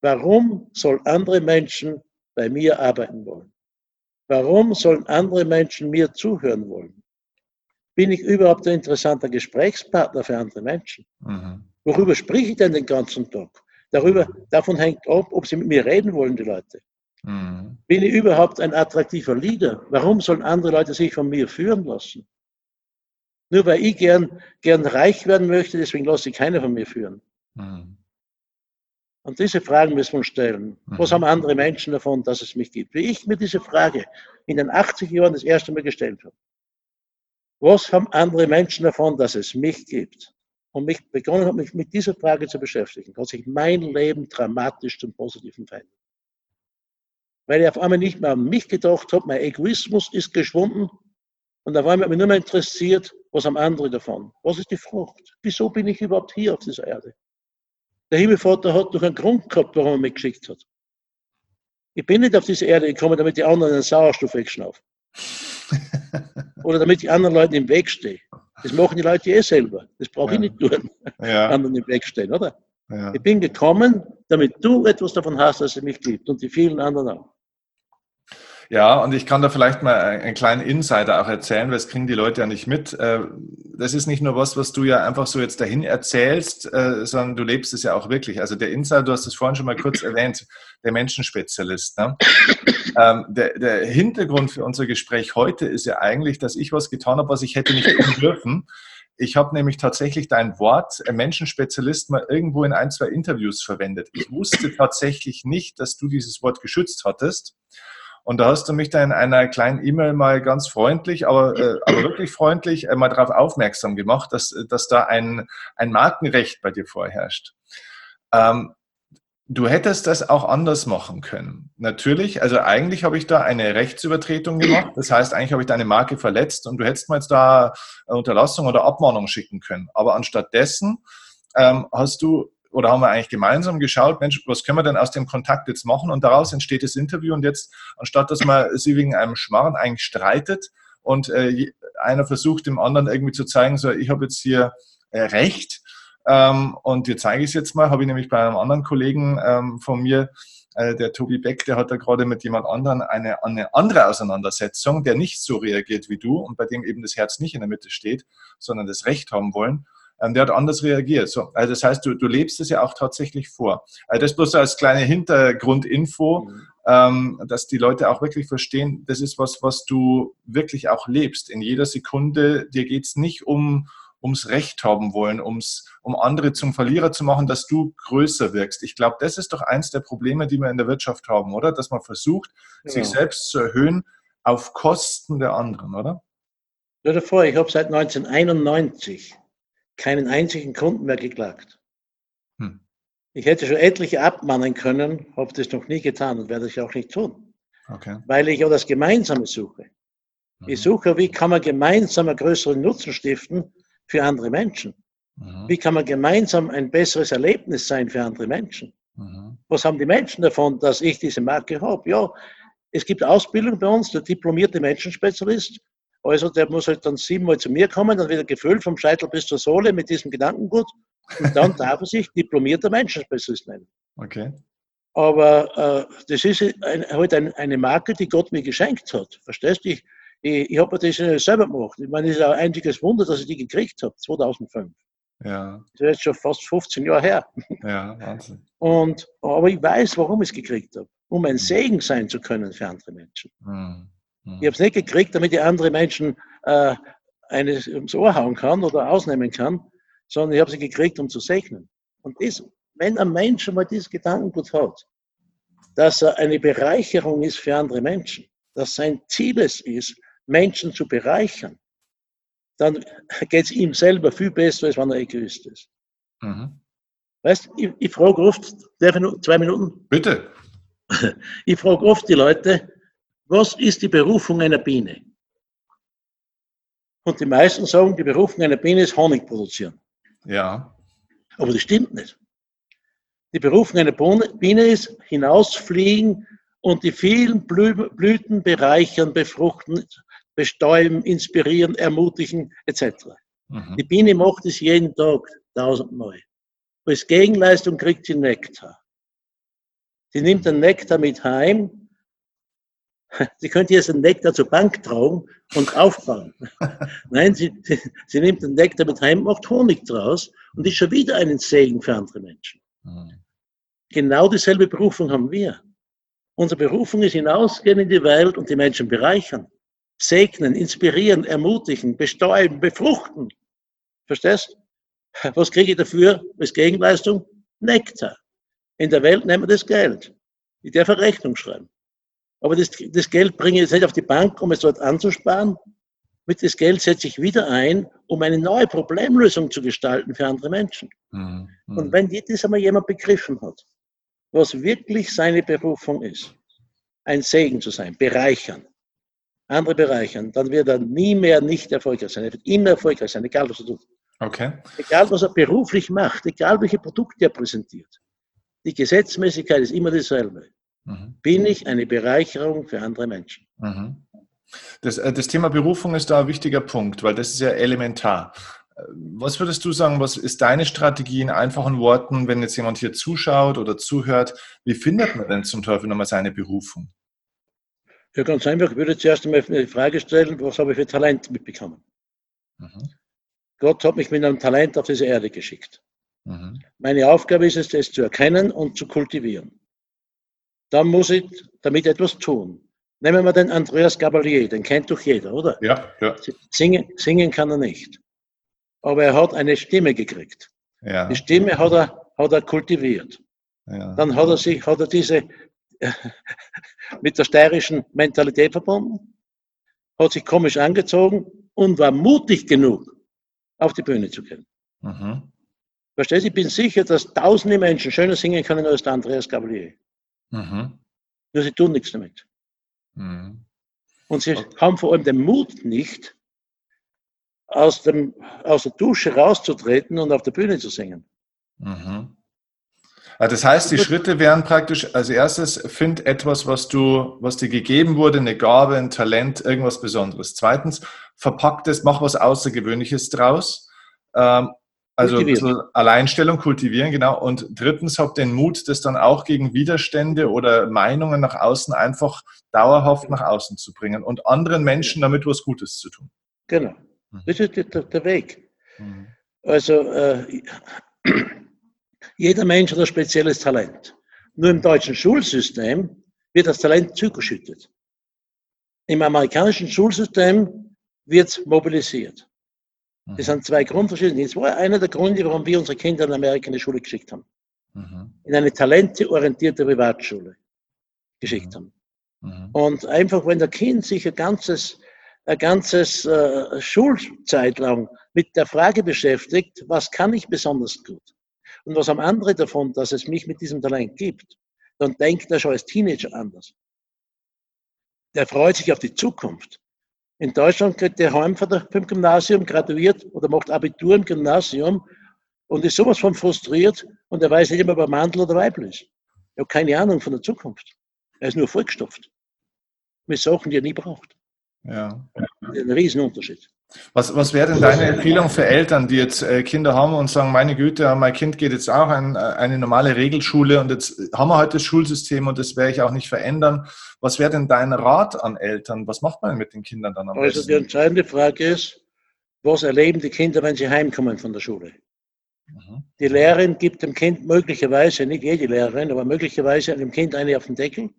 Warum sollen andere Menschen bei mir arbeiten wollen? Warum sollen andere Menschen mir zuhören wollen? Bin ich überhaupt ein interessanter Gesprächspartner für andere Menschen? Mhm. Worüber spreche ich denn den ganzen Tag? Darüber, davon hängt ab, ob sie mit mir reden wollen, die Leute. Mhm. Bin ich überhaupt ein attraktiver Leader? Warum sollen andere Leute sich von mir führen lassen? Nur weil ich gern, gern reich werden möchte, deswegen lasse ich keiner von mir führen. Mhm. Und diese Fragen müssen wir uns stellen. Mhm. Was haben andere Menschen davon, dass es mich gibt? Wie ich mir diese Frage in den 80 Jahren das erste Mal gestellt habe. Was haben andere Menschen davon, dass es mich gibt? Und mich begonnen habe, mich mit dieser Frage zu beschäftigen, hat sich mein Leben dramatisch zum Positiven verändert. Weil ich auf einmal nicht mehr an mich gedacht habe, mein Egoismus ist geschwunden und auf einmal hat mich nur mehr interessiert, was haben andere davon? Was ist die Frucht? Wieso bin ich überhaupt hier auf dieser Erde? Der Himmelvater hat doch einen Grund gehabt, warum er mich geschickt hat. Ich bin nicht auf diese Erde gekommen, damit die anderen den Sauerstoff wegschnaufen. <laughs> Oder damit ich anderen Leuten im Weg stehe. Das machen die Leute eh selber. Das brauche ja. ich nicht tun. Ja. Anderen im Weg stehen, oder? Ja. Ich bin gekommen, damit du etwas davon hast, dass es mich gibt und die vielen anderen auch. Ja, und ich kann da vielleicht mal einen kleinen Insider auch erzählen, weil das kriegen die Leute ja nicht mit. Äh, das ist nicht nur was, was du ja einfach so jetzt dahin erzählst, äh, sondern du lebst es ja auch wirklich. Also der Insider, du hast es vorhin schon mal kurz <clears throat> erwähnt, der Menschenspezialist. Ne? Ähm, der, der Hintergrund für unser Gespräch heute ist ja eigentlich, dass ich was getan habe, was ich hätte nicht tun dürfen. Ich habe nämlich tatsächlich dein Wort äh, Menschenspezialist mal irgendwo in ein, zwei Interviews verwendet. Ich wusste tatsächlich nicht, dass du dieses Wort geschützt hattest. Und da hast du mich dann in einer kleinen E-Mail mal ganz freundlich, aber, äh, aber wirklich freundlich äh, mal darauf aufmerksam gemacht, dass, dass da ein, ein Markenrecht bei dir vorherrscht. Ähm, du hättest das auch anders machen können. Natürlich, also eigentlich habe ich da eine Rechtsübertretung gemacht. Das heißt, eigentlich habe ich deine Marke verletzt und du hättest mir jetzt da Unterlassung oder Abmahnung schicken können. Aber anstatt dessen ähm, hast du oder haben wir eigentlich gemeinsam geschaut, Mensch, was können wir denn aus dem Kontakt jetzt machen? Und daraus entsteht das Interview. Und jetzt, anstatt dass man sie wegen einem Schmarrn eigentlich streitet und äh, einer versucht dem anderen irgendwie zu zeigen, so, ich habe jetzt hier äh, Recht, ähm, und dir zeige ich es jetzt mal, habe ich nämlich bei einem anderen Kollegen ähm, von mir, äh, der Tobi Beck, der hat da gerade mit jemand anderem eine, eine andere Auseinandersetzung, der nicht so reagiert wie du und bei dem eben das Herz nicht in der Mitte steht, sondern das Recht haben wollen. Ähm, der hat anders reagiert. So, also das heißt, du, du lebst es ja auch tatsächlich vor. Also das bloß als kleine Hintergrundinfo, mhm. ähm, dass die Leute auch wirklich verstehen, das ist was, was du wirklich auch lebst. In jeder Sekunde, dir geht es nicht um, ums Recht haben wollen, ums, um andere zum Verlierer zu machen, dass du größer wirkst. Ich glaube, das ist doch eins der Probleme, die wir in der Wirtschaft haben, oder? Dass man versucht, ja. sich selbst zu erhöhen auf Kosten der anderen, oder? Stell dir vor, ich habe seit 1991 keinen einzigen Kunden mehr geklagt. Hm. Ich hätte schon etliche abmahnen können, habe das noch nie getan und werde ich auch nicht tun. Okay. Weil ich auch das Gemeinsame suche. Mhm. Ich suche, wie kann man gemeinsam einen größeren Nutzen stiften für andere Menschen? Mhm. Wie kann man gemeinsam ein besseres Erlebnis sein für andere Menschen? Mhm. Was haben die Menschen davon, dass ich diese Marke habe? Ja, es gibt Ausbildung bei uns, der diplomierte Menschenspezialist also der muss halt dann siebenmal zu mir kommen, dann wird er gefüllt vom Scheitel bis zur Sohle mit diesem Gedankengut und dann <laughs> darf er sich diplomierter Menschenspezialist nennen. Okay. Aber äh, das ist ein, halt ein, eine Marke, die Gott mir geschenkt hat. Verstehst du? Ich, ich, ich habe das selber gemacht. Ich meine, es ist ein einziges Wunder, dass ich die gekriegt habe, 2005. Ja. Das ist jetzt schon fast 15 Jahre her. Ja, Wahnsinn. Und, aber ich weiß, warum ich es gekriegt habe. Um ein Segen sein zu können für andere Menschen. Mhm. Ich habe es nicht gekriegt, damit ich andere Menschen äh, eines ums Ohr hauen kann oder ausnehmen kann, sondern ich habe sie gekriegt, um zu segnen. Und das, wenn ein Mensch einmal dieses Gedankengut hat, dass er eine Bereicherung ist für andere Menschen, dass sein Ziel es ist, Menschen zu bereichern, dann geht es ihm selber viel besser, als wenn er Egoist ist. Mhm. Weißt ich, ich frage oft, darf ich noch zwei Minuten? Bitte. <laughs> Ich frage oft die Leute, was ist die Berufung einer Biene? Und die meisten sagen, die Berufung einer Biene ist Honig produzieren. Ja. Aber das stimmt nicht. Die Berufung einer Biene ist hinausfliegen und die vielen Blüten bereichern, befruchten, bestäuben, inspirieren, ermutigen etc. Mhm. Die Biene macht es jeden Tag tausendmal. Als Gegenleistung kriegt sie Nektar. Sie nimmt den Nektar mit heim. <laughs> Sie könnte jetzt den Nektar zur Bank tragen und aufbauen. <laughs> Nein, sie, sie, sie, nimmt den Nektar mit heim, macht Honig draus und ist schon wieder ein Segen für andere Menschen. Mhm. Genau dieselbe Berufung haben wir. Unsere Berufung ist hinausgehen in die Welt und die Menschen bereichern, segnen, inspirieren, ermutigen, bestäuben, befruchten. Verstehst? Was kriege ich dafür als Gegenleistung? Nektar. In der Welt nehmen wir das Geld. Ich darf eine Rechnung schreiben. Aber das, das Geld bringe ich jetzt nicht auf die Bank, um es dort anzusparen. Mit das Geld setze ich wieder ein, um eine neue Problemlösung zu gestalten für andere Menschen. Mhm. Und wenn das einmal jemand begriffen hat, was wirklich seine Berufung ist, ein Segen zu sein, bereichern, andere bereichern, dann wird er nie mehr nicht erfolgreich sein. Er wird immer erfolgreich sein, egal was er tut. Okay. Egal was er beruflich macht, egal welche Produkte er präsentiert. Die Gesetzmäßigkeit ist immer dieselbe. Mhm. Bin ich eine Bereicherung für andere Menschen? Mhm. Das, äh, das Thema Berufung ist da ein wichtiger Punkt, weil das ist ja elementar. Was würdest du sagen, was ist deine Strategie in einfachen Worten, wenn jetzt jemand hier zuschaut oder zuhört? Wie findet man denn zum Teufel nochmal seine Berufung? Ja, ganz einfach. Ich würde zuerst einmal die Frage stellen, was habe ich für Talent mitbekommen? Mhm. Gott hat mich mit einem Talent auf diese Erde geschickt. Mhm. Meine Aufgabe ist es, das zu erkennen und zu kultivieren. Dann muss ich damit etwas tun. Nehmen wir den Andreas Gabalier, den kennt doch jeder, oder? Ja, ja. Singen, singen kann er nicht aber er hat eine Stimme gekriegt. Ja. Die Stimme hat er, hat er kultiviert. Ja. Dann hat er sich, hat er diese mit der steirischen Mentalität verbunden, hat sich komisch angezogen und war mutig genug, auf die Bühne zu gehen. Mhm. Verstehst du? Ich bin sicher, dass tausende Menschen schöner singen können als der Andreas Gabalier. Mhm. Nur sie tun nichts damit. Mhm. Und sie okay. haben vor allem den Mut nicht, aus, dem, aus der Dusche rauszutreten und auf der Bühne zu singen. Mhm. Das heißt, die Schritte wären praktisch als erstes, find etwas, was du, was dir gegeben wurde, eine Gabe, ein Talent, irgendwas Besonderes. Zweitens, verpack es, mach was Außergewöhnliches draus. Ähm, also Alleinstellung kultivieren, genau. Und drittens, hab den Mut, das dann auch gegen Widerstände oder Meinungen nach außen einfach dauerhaft nach außen zu bringen und anderen Menschen damit was Gutes zu tun. Genau. Mhm. Das ist der, der Weg. Mhm. Also äh, jeder Mensch hat ein spezielles Talent. Nur im deutschen Schulsystem wird das Talent zugeschüttet. Im amerikanischen Schulsystem wird es mobilisiert. Das mhm. sind zwei Grundverschiede. Das war einer der Gründe, warum wir unsere Kinder in Amerika in die Schule geschickt haben. Mhm. In eine talenteorientierte Privatschule geschickt mhm. haben. Mhm. Und einfach, wenn der Kind sich ein ganzes ein ganzes äh, Schulzeit lang mit der Frage beschäftigt, was kann ich besonders gut? Und was haben andere davon, dass es mich mit diesem Talent gibt? Dann denkt er schon als Teenager anders. Der freut sich auf die Zukunft. In Deutschland geht der heim vom Gymnasium, graduiert oder macht Abitur im Gymnasium und ist sowas von frustriert und er weiß nicht immer, ob er Mandel oder Weibel ist. Er hat keine Ahnung von der Zukunft. Er ist nur vollgestopft. Mit Sachen, die er nie braucht. Ja. Ein Riesenunterschied. Was, was wäre denn deine Empfehlung für Eltern, die jetzt äh, Kinder haben und sagen, meine Güte, mein Kind geht jetzt auch in äh, eine normale Regelschule und jetzt haben wir heute das Schulsystem und das werde ich auch nicht verändern. Was wäre denn dein Rat an Eltern? Was macht man mit den Kindern dann am also besten? Also die entscheidende Frage ist, was erleben die Kinder, wenn sie heimkommen von der Schule? Mhm. Die Lehrerin gibt dem Kind möglicherweise, nicht jede Lehrerin, aber möglicherweise dem Kind eine auf den Deckel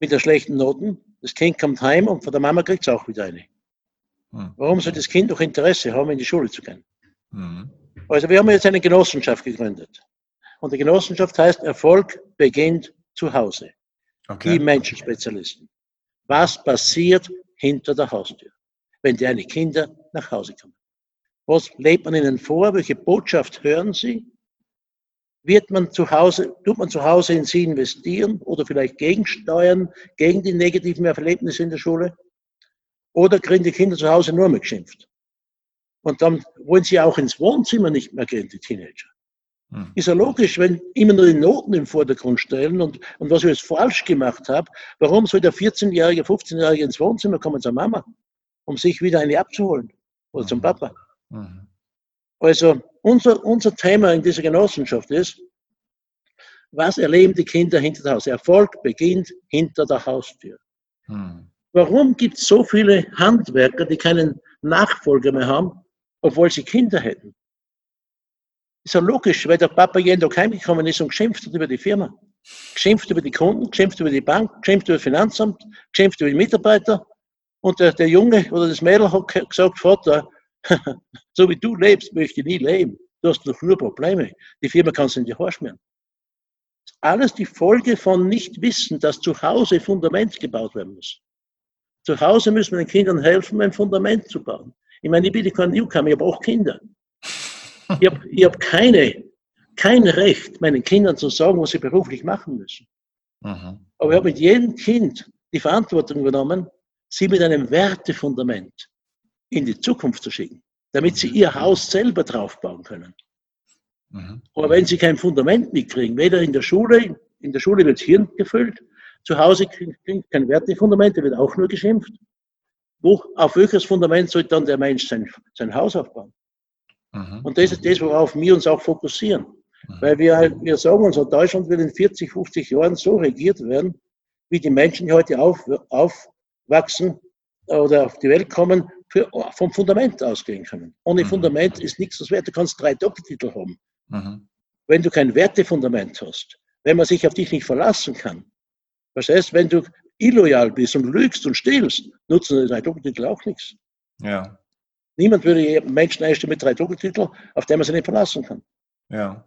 mit der schlechten Noten das Kind kommt heim und von der Mama kriegt es auch wieder eine. Hm. Warum soll das Kind noch Interesse haben, in die Schule zu gehen? Mhm. Also wir haben jetzt eine Genossenschaft gegründet. Und die Genossenschaft heißt, Erfolg beginnt zu Hause. Okay. Die Menschenspezialisten. Was passiert hinter der Haustür? wenn deine Kinder nach Hause kommen? Was lebt man ihnen vor? Welche Botschaft hören sie? Wird man zu Hause, tut man zu Hause in sie investieren oder vielleicht gegensteuern, gegen die negativen Erlebnisse in der Schule? Oder kriegen die Kinder zu Hause nur mehr geschimpft? Und dann wollen sie auch ins Wohnzimmer nicht mehr gehen, die Teenager. Hm. Ist ja logisch, wenn immer nur die Noten im Vordergrund stellen und, und was ich jetzt falsch gemacht habe, warum soll der 14-Jährige, 15-Jährige ins Wohnzimmer kommen zur Mama, um sich wieder eine abzuholen oder zum hm. Papa? Mhm. Also unser, unser Thema in dieser Genossenschaft ist, was erleben die Kinder hinter der Haustür? Erfolg beginnt hinter der Haustür. Mhm. Warum gibt es so viele Handwerker, die keinen Nachfolger mehr haben, obwohl sie Kinder hätten? Ist ja logisch, weil der Papa jeden Tag heimgekommen ist und geschimpft hat über die Firma. Geschimpft über die Kunden, geschimpft über die Bank, geschimpft über das Finanzamt, geschimpft über die Mitarbeiter. Und der, der Junge oder das Mädel hat gesagt, Vater, <laughs> so wie du lebst, möchte ich nie leben. Du hast doch nur Probleme. Die Firma kannst du in die Haare schmieren. Alles die Folge von nicht wissen, dass zu Hause Fundament gebaut werden muss. Zu Hause müssen wir den Kindern helfen, ein Fundament zu bauen. Ich meine, ich bin kein Newcomer, ich habe auch Kinder. Ich habe hab keine, kein Recht, meinen Kindern zu sagen, was sie beruflich machen müssen. Mhm. Aber ich habe mit jedem Kind die Verantwortung übernommen, sie mit einem Wertefundament in die Zukunft zu schicken, damit sie ihr Haus selber draufbauen können. Mhm. Aber wenn sie kein Fundament mitkriegen, weder in der Schule, in der Schule wird Hirn gefüllt, zu Hause kriegen kein Wertefundament, da wird auch nur geschimpft. Wo, auf welches Fundament soll dann der Mensch sein, sein Haus aufbauen? Mhm. Und das ist das, worauf wir uns auch fokussieren. Mhm. Weil wir, wir sagen uns, Deutschland wird in 40, 50 Jahren so regiert werden, wie die Menschen, die heute auf, aufwachsen oder auf die Welt kommen, für, vom Fundament ausgehen können. Ohne mhm. Fundament ist nichts das wert. Du kannst drei Doktortitel haben. Mhm. Wenn du kein Wertefundament hast, wenn man sich auf dich nicht verlassen kann, was heißt, wenn du illoyal bist und lügst und stillst, nutzen die drei Doktortitel auch nichts. Ja. Niemand würde Menschen einstellen mit drei Doktortiteln, auf den man sich nicht verlassen kann. Ja.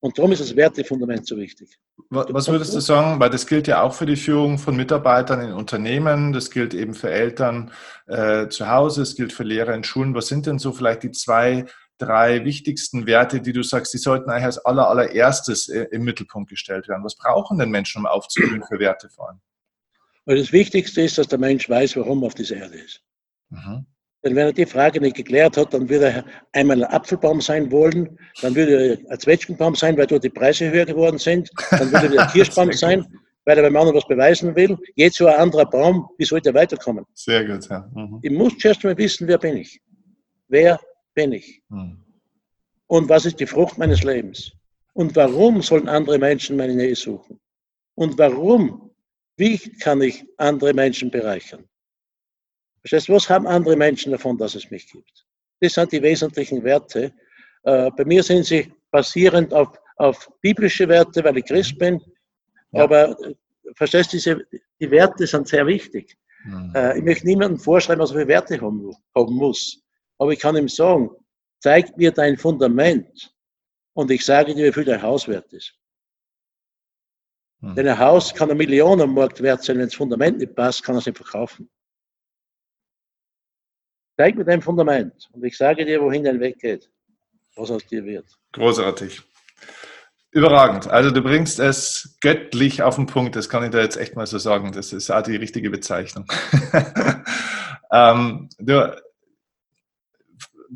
Und darum ist das Wertefundament so wichtig. Was würdest du sagen, weil das gilt ja auch für die Führung von Mitarbeitern in Unternehmen, das gilt eben für Eltern äh, zu Hause, es gilt für Lehrer in Schulen. Was sind denn so vielleicht die zwei, drei wichtigsten Werte, die du sagst, die sollten eigentlich als aller, allererstes äh, im Mittelpunkt gestellt werden? Was brauchen denn Menschen, um aufzublühen für Werte vor allem? das Wichtigste ist, dass der Mensch weiß, warum er auf dieser Erde ist. Mhm. Denn wenn er die Frage nicht geklärt hat, dann würde er einmal ein Apfelbaum sein wollen, dann würde er ein Zwetschgenbaum sein, weil dort die Preise höher geworden sind, dann würde er ein <laughs> Kirschbaum sein, weil er beim anderen was beweisen will. Jetzt so ein anderer Baum, wie sollte er weiterkommen? Sehr gut, ja. Mhm. Ich muss zuerst mal wissen, wer bin ich? Wer bin ich? Mhm. Und was ist die Frucht meines Lebens? Und warum sollen andere Menschen meine Nähe suchen? Und warum? Wie kann ich andere Menschen bereichern? Verstehst was haben andere Menschen davon, dass es mich gibt? Das sind die wesentlichen Werte. Äh, bei mir sind sie basierend auf, auf biblische Werte, weil ich Christ bin. Ja. Aber äh, verstehst du, die Werte sind sehr wichtig. Mhm. Äh, ich möchte niemandem vorschreiben, was er für Werte haben, haben muss. Aber ich kann ihm sagen, zeig mir dein Fundament und ich sage dir, wie viel dein Haus wert ist. Mhm. Denn ein Haus kann eine Million am Markt wert sein, wenn das Fundament nicht passt, kann er es nicht verkaufen. Zeig mir dein Fundament und ich sage dir, wohin dein Weg geht, was aus dir wird. Großartig. Überragend. Also du bringst es göttlich auf den Punkt, das kann ich da jetzt echt mal so sagen. Das ist auch die richtige Bezeichnung. <laughs> ähm, du,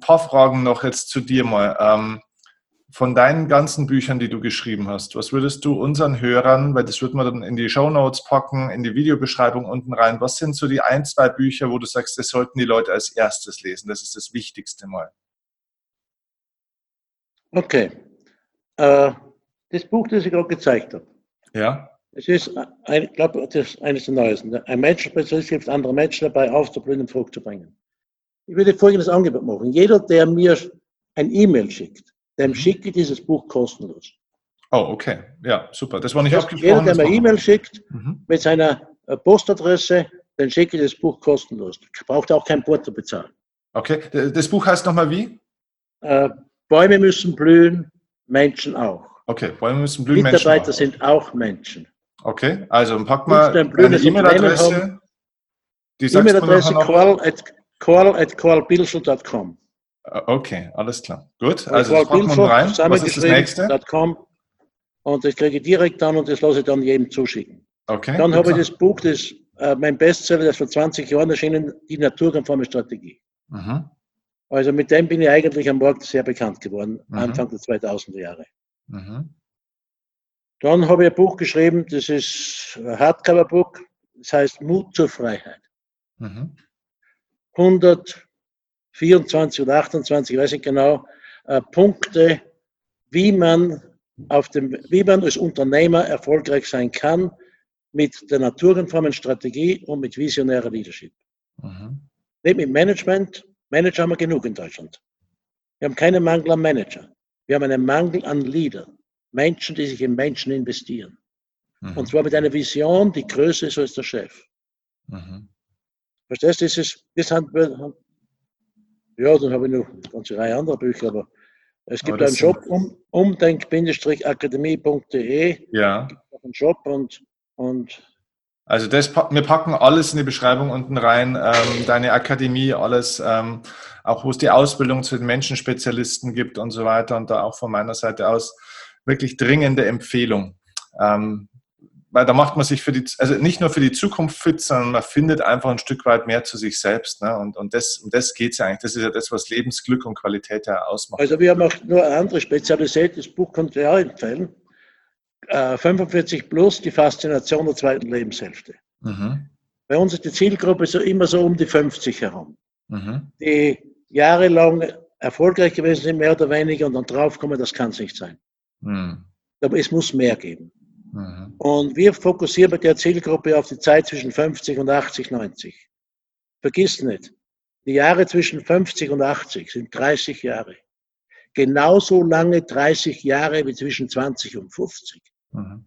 ein paar Fragen noch jetzt zu dir mal. Ähm, von deinen ganzen Büchern, die du geschrieben hast, was würdest du unseren Hörern, weil das wird man dann in die Show Notes packen, in die Videobeschreibung unten rein, was sind so die ein, zwei Bücher, wo du sagst, das sollten die Leute als erstes lesen? Das ist das Wichtigste mal. Okay. Äh, das Buch, das ich gerade gezeigt habe. Ja. Es ist, ich glaube, das ist eines der neuesten. Ein Menschenspezialist hilft anderen Menschen dabei, aufzublühen und Frucht zu bringen. Ich würde folgendes Angebot machen. Jeder, der mir ein E-Mail schickt, dem schicke ich dieses Buch kostenlos. Oh, okay. Ja, super. Das war nicht abgesprochen. Jeder, der mir E-Mail schickt mhm. mit seiner äh, Postadresse, dann schicke ich das Buch kostenlos. Braucht auch kein Porto bezahlen. Okay. Das Buch heißt nochmal wie? Äh, Bäume müssen blühen, Menschen auch. Okay, Bäume müssen blühen, Mitarbeiter Menschen sind auch Menschen. Okay, also pack mal eine E-Mail-Adresse. Die E-Mail-Adresse call at callbilsel.com. Okay, alles klar. Gut, also das rein. Was ist das nächste? Und das kriege ich direkt an und das lasse ich dann jedem zuschicken. Okay. Dann habe ich das Buch, das äh, mein Bestseller, das vor 20 Jahren erschienen, die naturkonforme Strategie. Mhm. Also mit dem bin ich eigentlich am Markt sehr bekannt geworden, mhm. Anfang der 2000er Jahre. Mhm. Dann habe ich ein Buch geschrieben, das ist ein Hardcover-Buch, das heißt Mut zur Freiheit. Mhm. 124 oder 28, ich weiß nicht genau, äh, Punkte, wie man, auf dem, wie man als Unternehmer erfolgreich sein kann mit der naturkonformen Strategie und mit visionärer Leadership. Mhm. Nicht mit Management. Manager haben wir genug in Deutschland. Wir haben keinen Mangel an Manager. Wir haben einen Mangel an Leader. Menschen, die sich in Menschen investieren. Mhm. Und zwar mit einer Vision, die größer ist als der Chef. Mhm. Verstehst du, das ist, das haben ja, dann habe ich noch eine ganze Reihe anderer Bücher, aber es gibt aber einen Shop, um, umdenk-akademie.de. Ja. Einen Shop und, und also das, wir packen alles in die Beschreibung unten rein, ähm, deine Akademie, alles, ähm, auch wo es die Ausbildung zu den Menschenspezialisten gibt und so weiter und da auch von meiner Seite aus wirklich dringende Empfehlung. Ähm, weil da macht man sich für die, also nicht nur für die Zukunft fit, sondern man findet einfach ein Stück weit mehr zu sich selbst. Ne? Und, und das, um das geht es ja eigentlich. Das ist ja das, was Lebensglück und Qualität ja ausmacht. Also wir haben auch nur eine andere Spezialität, das Buch konnte ich auch empfehlen. Äh, 45 plus, die Faszination der zweiten Lebenshälfte. Mhm. Bei uns ist die Zielgruppe so immer so um die 50 herum, mhm. die jahrelang erfolgreich gewesen sind, mehr oder weniger, und dann draufkommen, das kann es nicht sein. Mhm. Aber es muss mehr geben. Mhm. Und wir fokussieren bei der Zielgruppe auf die Zeit zwischen 50 und 80, 90. Vergiss nicht, die Jahre zwischen 50 und 80 sind 30 Jahre. Genauso lange 30 Jahre wie zwischen 20 und 50. Mhm.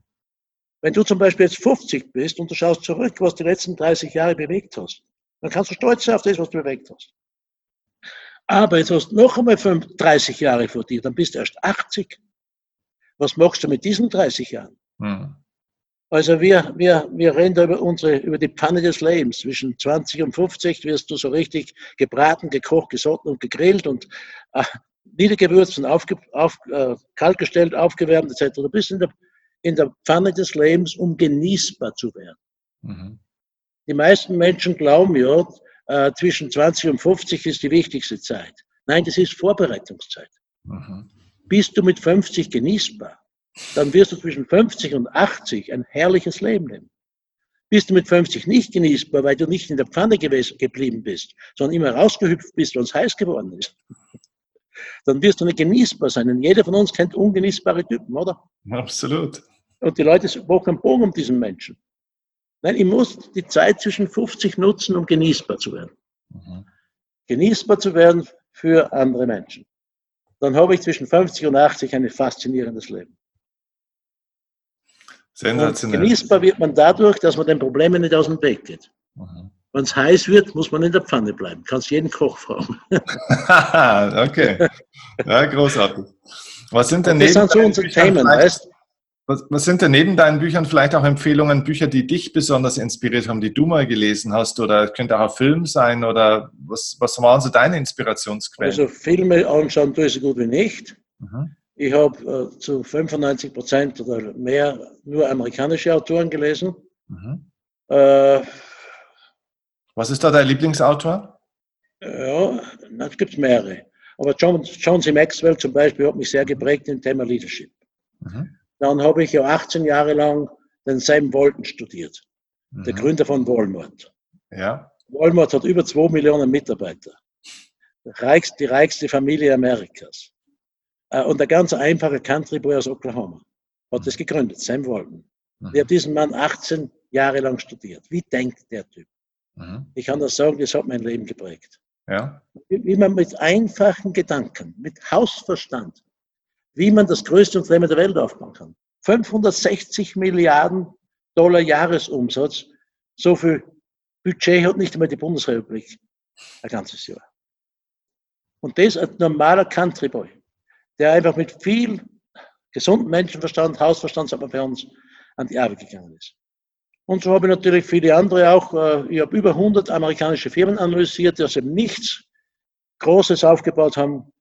Wenn du zum Beispiel jetzt 50 bist und du schaust zurück, was die letzten 30 Jahre bewegt hast, dann kannst du stolz sein auf das, was du bewegt hast. Aber jetzt hast du noch einmal 30 Jahre vor dir, dann bist du erst 80. Was machst du mit diesen 30 Jahren? Mhm. Also wir, wir, wir reden da über unsere, über die Pfanne des Lebens. Zwischen 20 und 50 wirst du so richtig gebraten, gekocht, gesotten und gegrillt und äh, niedergewürzt und aufge, auf, äh, kaltgestellt, aufgewärmt etc. Du bist in der, in der Pfanne des Lebens, um genießbar zu werden. Mhm. Die meisten Menschen glauben ja, äh, zwischen 20 und 50 ist die wichtigste Zeit. Nein, das ist Vorbereitungszeit. Mhm. Bist du mit 50 genießbar? Dann wirst du zwischen 50 und 80 ein herrliches Leben leben. Bist du mit 50 nicht genießbar, weil du nicht in der Pfanne gewesen, geblieben bist, sondern immer rausgehüpft bist, wenn es heiß geworden ist, <laughs> dann wirst du nicht genießbar sein. Und jeder von uns kennt ungenießbare Typen, oder? Absolut. Und die Leute brauchen einen Bogen um diesen Menschen. Nein, ich muss die Zeit zwischen 50 nutzen, um genießbar zu werden. Mhm. Genießbar zu werden für andere Menschen. Dann habe ich zwischen 50 und 80 ein faszinierendes Leben. Sensationell. Und genießbar wird man dadurch, dass man den Problemen nicht aus dem Weg geht. Mhm. Wenn es heiß wird, muss man in der Pfanne bleiben. Kannst jeden Koch fragen. <laughs> okay. Ja, großartig. Was sind denn das sind so unsere Themen, weißt was, was sind denn neben deinen Büchern vielleicht auch Empfehlungen, Bücher, die dich besonders inspiriert haben, die du mal gelesen hast? Oder könnte auch ein Film sein? Oder was, was waren so deine Inspirationsquellen? Also Filme anschauen tue ich so gut wie nicht. Mhm. Ich habe äh, zu 95 Prozent oder mehr nur amerikanische Autoren gelesen. Mhm. Äh, Was ist da dein Lieblingsautor? Ja, es gibt mehrere. Aber John, John C. Maxwell zum Beispiel hat mich sehr geprägt im Thema Leadership. Mhm. Dann habe ich ja 18 Jahre lang den Sam Walton studiert, mhm. der Gründer von Walmart. Ja. Walmart hat über 2 Millionen Mitarbeiter. Die reichste Familie Amerikas. Äh, und der ganz einfache Country Boy aus Oklahoma hat das gegründet, Sam Walton. Mhm. Ich habe diesen Mann 18 Jahre lang studiert. Wie denkt der Typ? Mhm. Ich kann das sagen, das hat mein Leben geprägt. Ja. Wie, wie man mit einfachen Gedanken, mit Hausverstand, wie man das größte Unternehmen der Welt aufbauen kann. 560 Milliarden Dollar Jahresumsatz, so viel Budget hat nicht einmal die Bundesrepublik ein ganzes Jahr. Und das ein normaler Country Boy der einfach mit viel gesundem Menschenverstand, Hausverstand, sagt man bei uns, an die Arbeit gegangen ist. Und so habe ich natürlich viele andere auch. Äh, ich habe über 100 amerikanische Firmen analysiert, die dem Nichts Großes aufgebaut haben.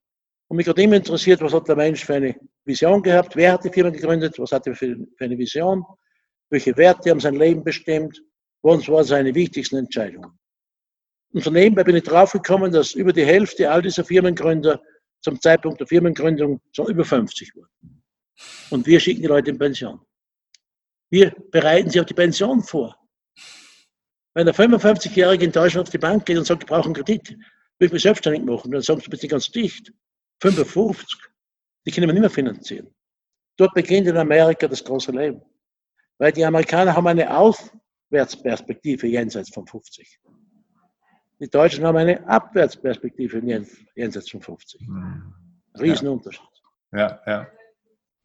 Und mich hat immer interessiert, was hat der Mensch für eine Vision gehabt, wer hat die Firma gegründet, was hat er für, eine Vision, welche Werte haben sein Leben bestimmt, was waren seine wichtigsten Entscheidungen. Und von nebenbei bin ich draufgekommen, dass über die Hälfte all dieser Firmengründer zum Zeitpunkt der Firmengründung schon über 50 wurden. Und wir schicken die Leute in Pension. Wir bereiten sie auf die Pension vor. Wenn der 55-Jährige in Deutschland auf die Bank geht und sagt, ich brauche einen Kredit, will ich mich selbstständig machen, dann sagst du bitte ganz dicht. 55, die können wir nicht mehr finanzieren. Dort beginnt in Amerika das große Leben. Weil die Amerikaner haben eine Aufwärtsperspektive jenseits von 50. Die Deutschen haben eine Abwärtsperspektive jenseits von 50. Hm. Riesenunterschied. Ja, ja.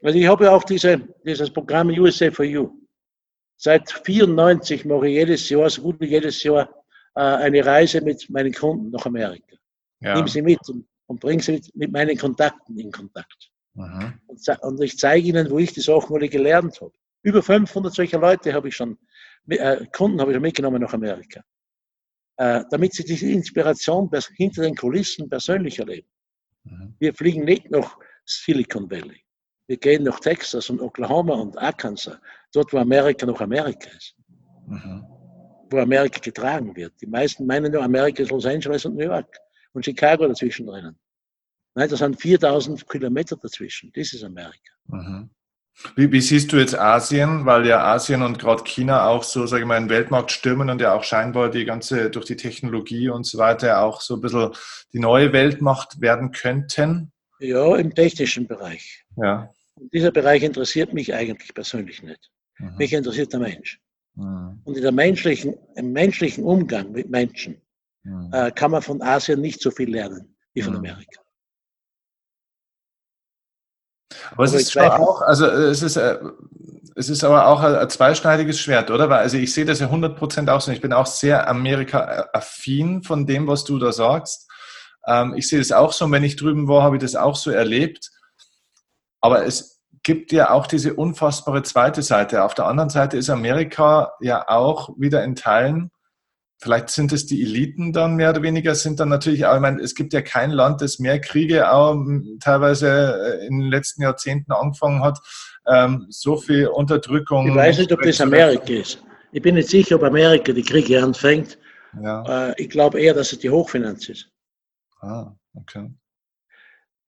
Also ich habe ja auch diese, dieses Programm USA for You. Seit 94 mache ich jedes Jahr, so gut wie jedes Jahr, äh, eine Reise mit meinen Kunden nach Amerika. Ja. Nehme sie mit und, und bringe sie mit, mit, meinen Kontakten in Kontakt. Mhm. Und, und, ich zeige ihnen, wo ich die Sachen alle gelernt habe. Über 500 solcher Leute habe ich schon, äh, Kunden habe ich schon mitgenommen nach Amerika. Äh, damit sie diese Inspiration hinter den Kulissen persönlich erleben. Mhm. Wir fliegen nicht nach Silicon Valley. Wir gehen nach Texas und Oklahoma und Arkansas, dort wo Amerika noch Amerika ist. Mhm. Wo Amerika getragen wird. Die meisten meinen nur, Amerika ist Los Angeles und New York und Chicago dazwischen drinnen. Nein, das sind 4000 Kilometer dazwischen. Das ist Amerika. Mhm. Wie, wie, siehst du jetzt Asien, weil ja Asien und gerade China auch so, sage ich mal, einen Markt stürmen und ja auch scheinbar die ganze, durch die Technologie und so weiter auch so ein bisschen die neue Weltmacht werden könnten? Ja, im technischen Bereich. Ja. Und dieser Bereich interessiert mich eigentlich persönlich nicht. Mhm. Mich interessiert der Mensch. Mhm. Und in der menschlichen, im menschlichen Umgang mit Menschen mhm. äh, kann man von Asien nicht so viel lernen wie von mhm. Amerika. Aber es ist auch, also es ist, äh, es ist aber auch ein, zweischneidiges Schwert, oder? Weil, also ich sehe das ja 100% auch so. Ich bin auch sehr Amerika-affin von dem, was du da sagst. Ähm, ich sehe das auch so. Und wenn ich drüben war, habe ich das auch so erlebt. Aber es gibt ja auch diese unfassbare zweite Seite. Auf der anderen Seite ist Amerika ja auch wieder in Teilen, vielleicht sind es die Eliten dann mehr oder weniger, sind dann natürlich auch, ich meine, es gibt ja kein Land, das mehr Kriege auch teilweise äh, in den letzten Jahrzehnten angefangen hat, ähm, so viel Unterdrückung. Ich weiß nicht, ob das Amerika ist. Ich bin nicht sicher, ob Amerika die Kriege anfängt. Ja. Äh, ich glaube eher, dass es die Hochfinanz ist. Ah, okay.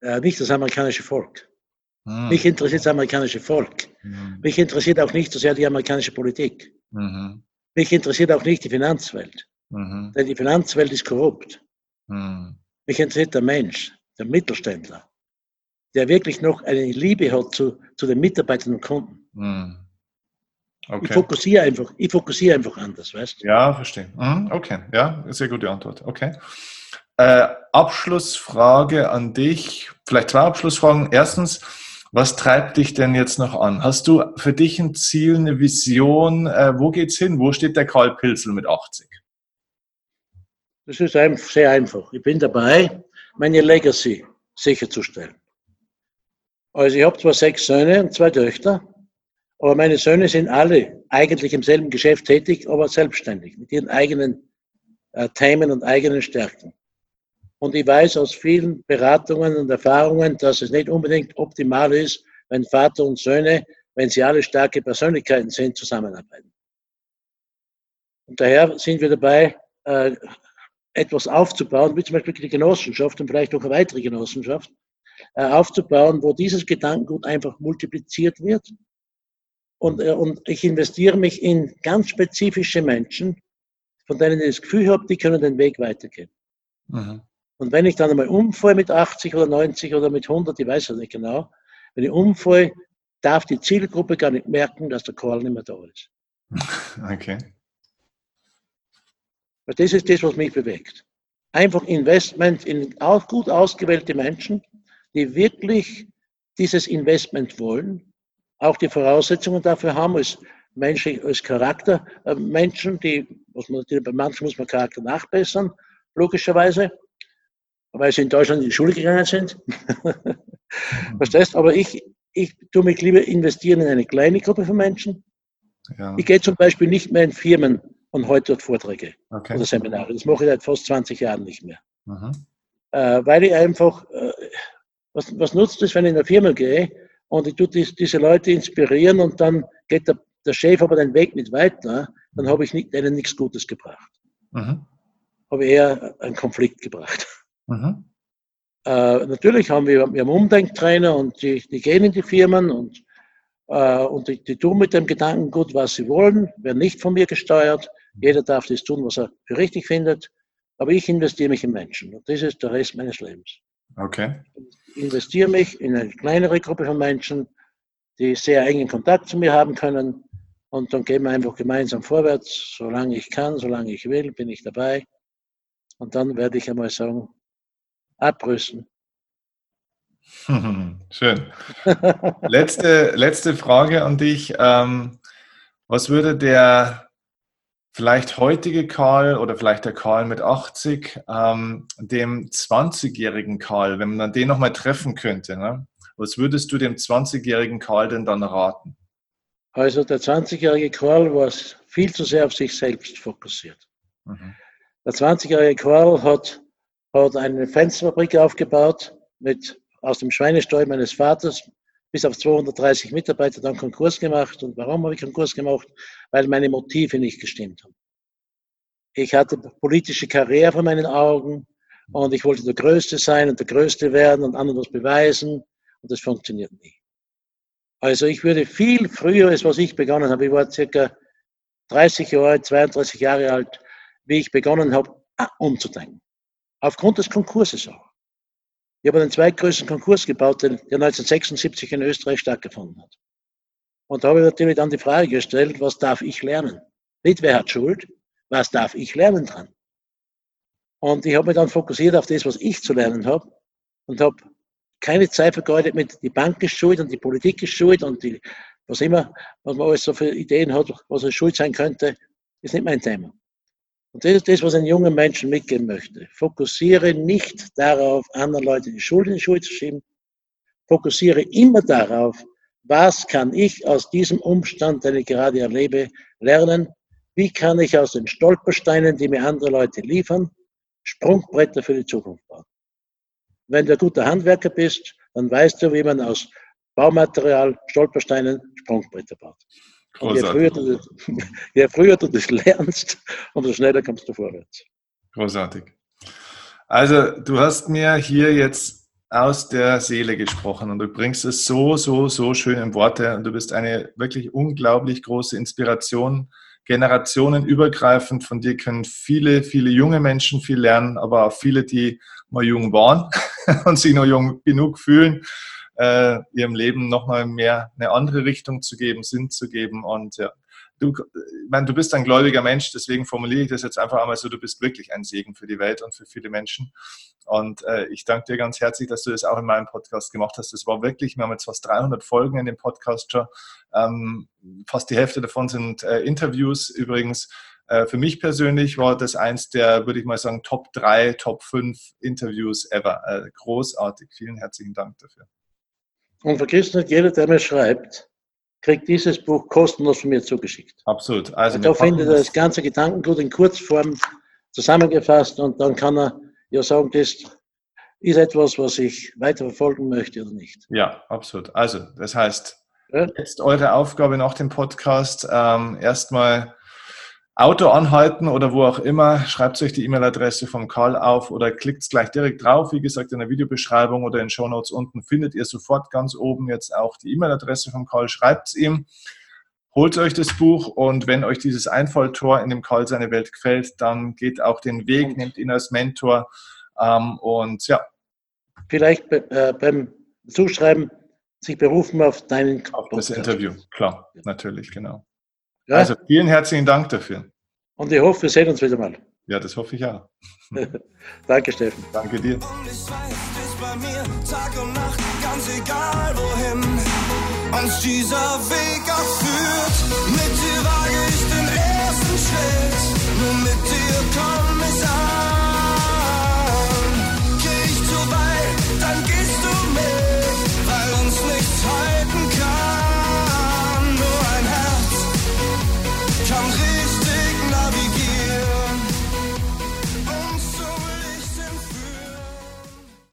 Äh, nicht das amerikanische Volk. Mhm. Mich interessiert das amerikanische Volk. Mhm. Mich interessiert auch nicht so sehr die amerikanische Politik. Mhm. Mich interessiert auch nicht die Finanzwelt. Mhm. Denn die Finanzwelt ist korrupt. Mhm. Mich interessiert der Mensch, der Mittelständler, der wirklich noch eine Liebe hat zu, zu den Mitarbeitern und Kunden. Mhm. Okay. Ich fokussiere einfach, ich fokussiere einfach anders, weißt du? Ja, verstehe. Okay, ja, sehr gute Antwort. Okay. Äh, Abschlussfrage an dich, vielleicht zwei Abschlussfragen. Erstens, was treibt dich denn jetzt noch an? Hast du für dich ein Ziel, eine Vision? Äh, wo geht's hin? Wo steht der Karl Pilzel mit 80? Das ist sehr einfach. Ich bin dabei, meine Legacy sicherzustellen. Also ich habe zwar sechs Söhne und zwei Töchter, aber meine Söhne sind alle eigentlich im selben Geschäft tätig, aber selbstständig, mit ihren eigenen äh, Themen und eigenen Stärken. Und ich weiß aus vielen Beratungen und Erfahrungen, dass es nicht unbedingt optimal ist, wenn Vater und Söhne, wenn sie alle starke Persönlichkeiten sind, zusammenarbeiten. Und daher sind wir dabei, äh, etwas aufzubauen, wie zum Beispiel die Genossenschaft und vielleicht auch eine weitere Genossenschaft, äh, aufzubauen, wo dieses Gedankengut einfach multipliziert wird. Und, äh, und ich investiere mich in ganz spezifische Menschen, von denen ich das Gefühl habe, die können den Weg weitergehen. Mhm. Und wenn ich dann einmal umfalle mit 80 oder 90 oder mit 100, ich weiß es nicht genau, wenn ich umfalle, darf die Zielgruppe gar nicht merken, dass der Call nicht mehr da ist. <laughs> Okay. Das ist das, was mich bewegt. Einfach Investment in auch gut ausgewählte Menschen, die wirklich dieses Investment wollen, auch die Voraussetzungen dafür haben, als, Mensch, als Charakter, äh, Menschen, die, was man natürlich bei manchen muss man Charakter nachbessern, logischerweise, weil sie in Deutschland in die Schule gegangen sind. <laughs> Verstehst? Aber ich, ich tue mich lieber investieren in eine kleine Gruppe von Menschen, Ja. Ich gehe zum Beispiel nicht mehr in Firmen und heute dort Vorträge okay. oder Seminare. Das mache ich seit fast 20 Jahren nicht mehr. Mhm. Äh, weil ich einfach, äh, was, was nutzt es, wenn ich in eine Firma gehe und ich tue dies, diese Leute inspirieren und dann geht der, der Chef aber den Weg nicht weiter, dann habe ich nicht, denen nichts Gutes gebracht. Mhm. Habe eher einen Konflikt gebracht. Mhm. Äh, natürlich haben wir, wir haben Umdenktrainer und die, die gehen in die Firmen und, äh, und die, die tun mit dem Gedanken gut, was sie wollen, werden nicht von mir gesteuert. Jeder darf das tun, was er für richtig findet. Aber ich investiere mich in Menschen und das ist der Rest meines Lebens. Okay. Ich investiere mich in eine kleinere Gruppe von Menschen, die sehr engen Kontakt zu mir haben können. Und dann gehen wir einfach gemeinsam vorwärts. Solange ich kann, solange ich will, bin ich dabei. Und dann werde ich einmal sagen, abrüsten. <laughs> Schön. letzte, letzte Frage an dich. Ähm, was würde der vielleicht heutige Karl oder vielleicht der Karl mit 80, ähm, dem 20-jährigen Karl, wenn man den nochmal treffen könnte, ne? was würdest du dem 20-jährigen Karl denn dann raten? Also der 20-jährige Karl war viel zu sehr auf sich selbst fokussiert. Mhm. Der 20-jährige Karl hat, hat eine Fensterfabrik aufgebaut mit, aus dem Schweinestall meines Vaters bis auf 230 Mitarbeiter dann Konkurs gemacht. Und warum habe ich Konkurs gemacht? Weil meine Motive nicht gestimmt haben. Ich hatte politische Karriere vor meinen Augen und ich wollte der Größte sein und der Größte werden und anderen was beweisen und das funktioniert nie. Also ich würde viel früher, als was ich begonnen habe, ich war circa 30 Jahre, 32 Jahre alt, wie ich begonnen habe, umzudenken. Aufgrund des Konkurses auch. Ich habe den zweitgrößten Konkurs gebaut, der 1976 in Österreich stattgefunden hat. Und da habe ich natürlich dann die Frage gestellt, was darf ich lernen? Nicht wer hat Schuld, was darf ich lernen dran? Und ich habe mich dann fokussiert auf das, was ich zu lernen habe und habe keine Zeit vergeudet mit die Bank ist schuld und die Politik ist schuld und die, was immer, was man alles so für Ideen hat, was es schuld sein könnte, ist nicht mein Thema. Und das ist das, was ein junger Menschen mitgeben möchte. Fokussiere nicht darauf, anderen Leuten die Schuld in die Schuld zu schieben. Fokussiere immer darauf, was kann ich aus diesem Umstand, den ich gerade erlebe, lernen? Wie kann ich aus den Stolpersteinen, die mir andere Leute liefern, Sprungbretter für die Zukunft bauen? Wenn du ein guter Handwerker bist, dann weißt du, wie man aus Baumaterial, Stolpersteinen Sprungbretter baut. Je früher, du, <laughs> je früher du das lernst, umso schneller kommst du vorwärts. Großartig. Also, du hast mir hier jetzt aus der Seele gesprochen und du bringst es so, so, so schön in Worte und du bist eine wirklich unglaublich große Inspiration, generationenübergreifend. Von dir können viele, viele junge Menschen viel lernen, aber auch viele, die mal jung waren <laughs> und sich noch jung genug fühlen äh, ihrem Leben nochmal mehr eine andere Richtung zu geben, Sinn zu geben. Und ja, du, ich meine, du bist ein gläubiger Mensch, deswegen formuliere ich das jetzt einfach einmal so, du bist wirklich ein Segen für die Welt und für viele Menschen. Und äh, ich danke dir ganz herzlich, dass du das auch in meinem Podcast gemacht hast. Das war wirklich, wir haben jetzt fast 300 Folgen in dem Podcast schon. Ähm, fast die Hälfte davon sind äh, Interviews übrigens. Äh, für mich persönlich war das eins der, würde ich mal sagen, Top 3, Top 5 Interviews ever. Äh, großartig. Vielen herzlichen Dank dafür. Und vergiss nicht, jeder, der mir schreibt, kriegt dieses Buch kostenlos von mir zugeschickt. Absolut. Also da findet er das ganze Gedankengut in Kurzform zusammengefasst und dann kann er ja sagen, das ist etwas, was ich weiter verfolgen möchte oder nicht. Ja, absolut. Also, das heißt, ja? jetzt eure Aufgabe nach dem Podcast ähm, erstmal Auto anhalten oder wo auch immer, schreibt euch die E-Mail-Adresse vom Karl auf oder klickt gleich direkt drauf. Wie gesagt, in der Videobeschreibung oder in den Show Notes unten findet ihr sofort ganz oben jetzt auch die E-Mail-Adresse vom Karl. Schreibt es ihm, holt euch das Buch und wenn euch dieses Einfalltor in dem Karl seine Welt gefällt, dann geht auch den Weg, nehmt ihn als Mentor ähm, und ja. Vielleicht äh, beim Zuschreiben sich berufen auf deinen Auf das Interview, klar, natürlich, genau. Ja? Also vielen herzlichen Dank dafür. Und ich hoffe, wir sehen uns wieder mal. Ja, das hoffe ich auch. <laughs> Danke, Steffen. Danke dir. Und ich weiß, ist bei mir Tag und Nacht, ganz egal wohin uns dieser Weg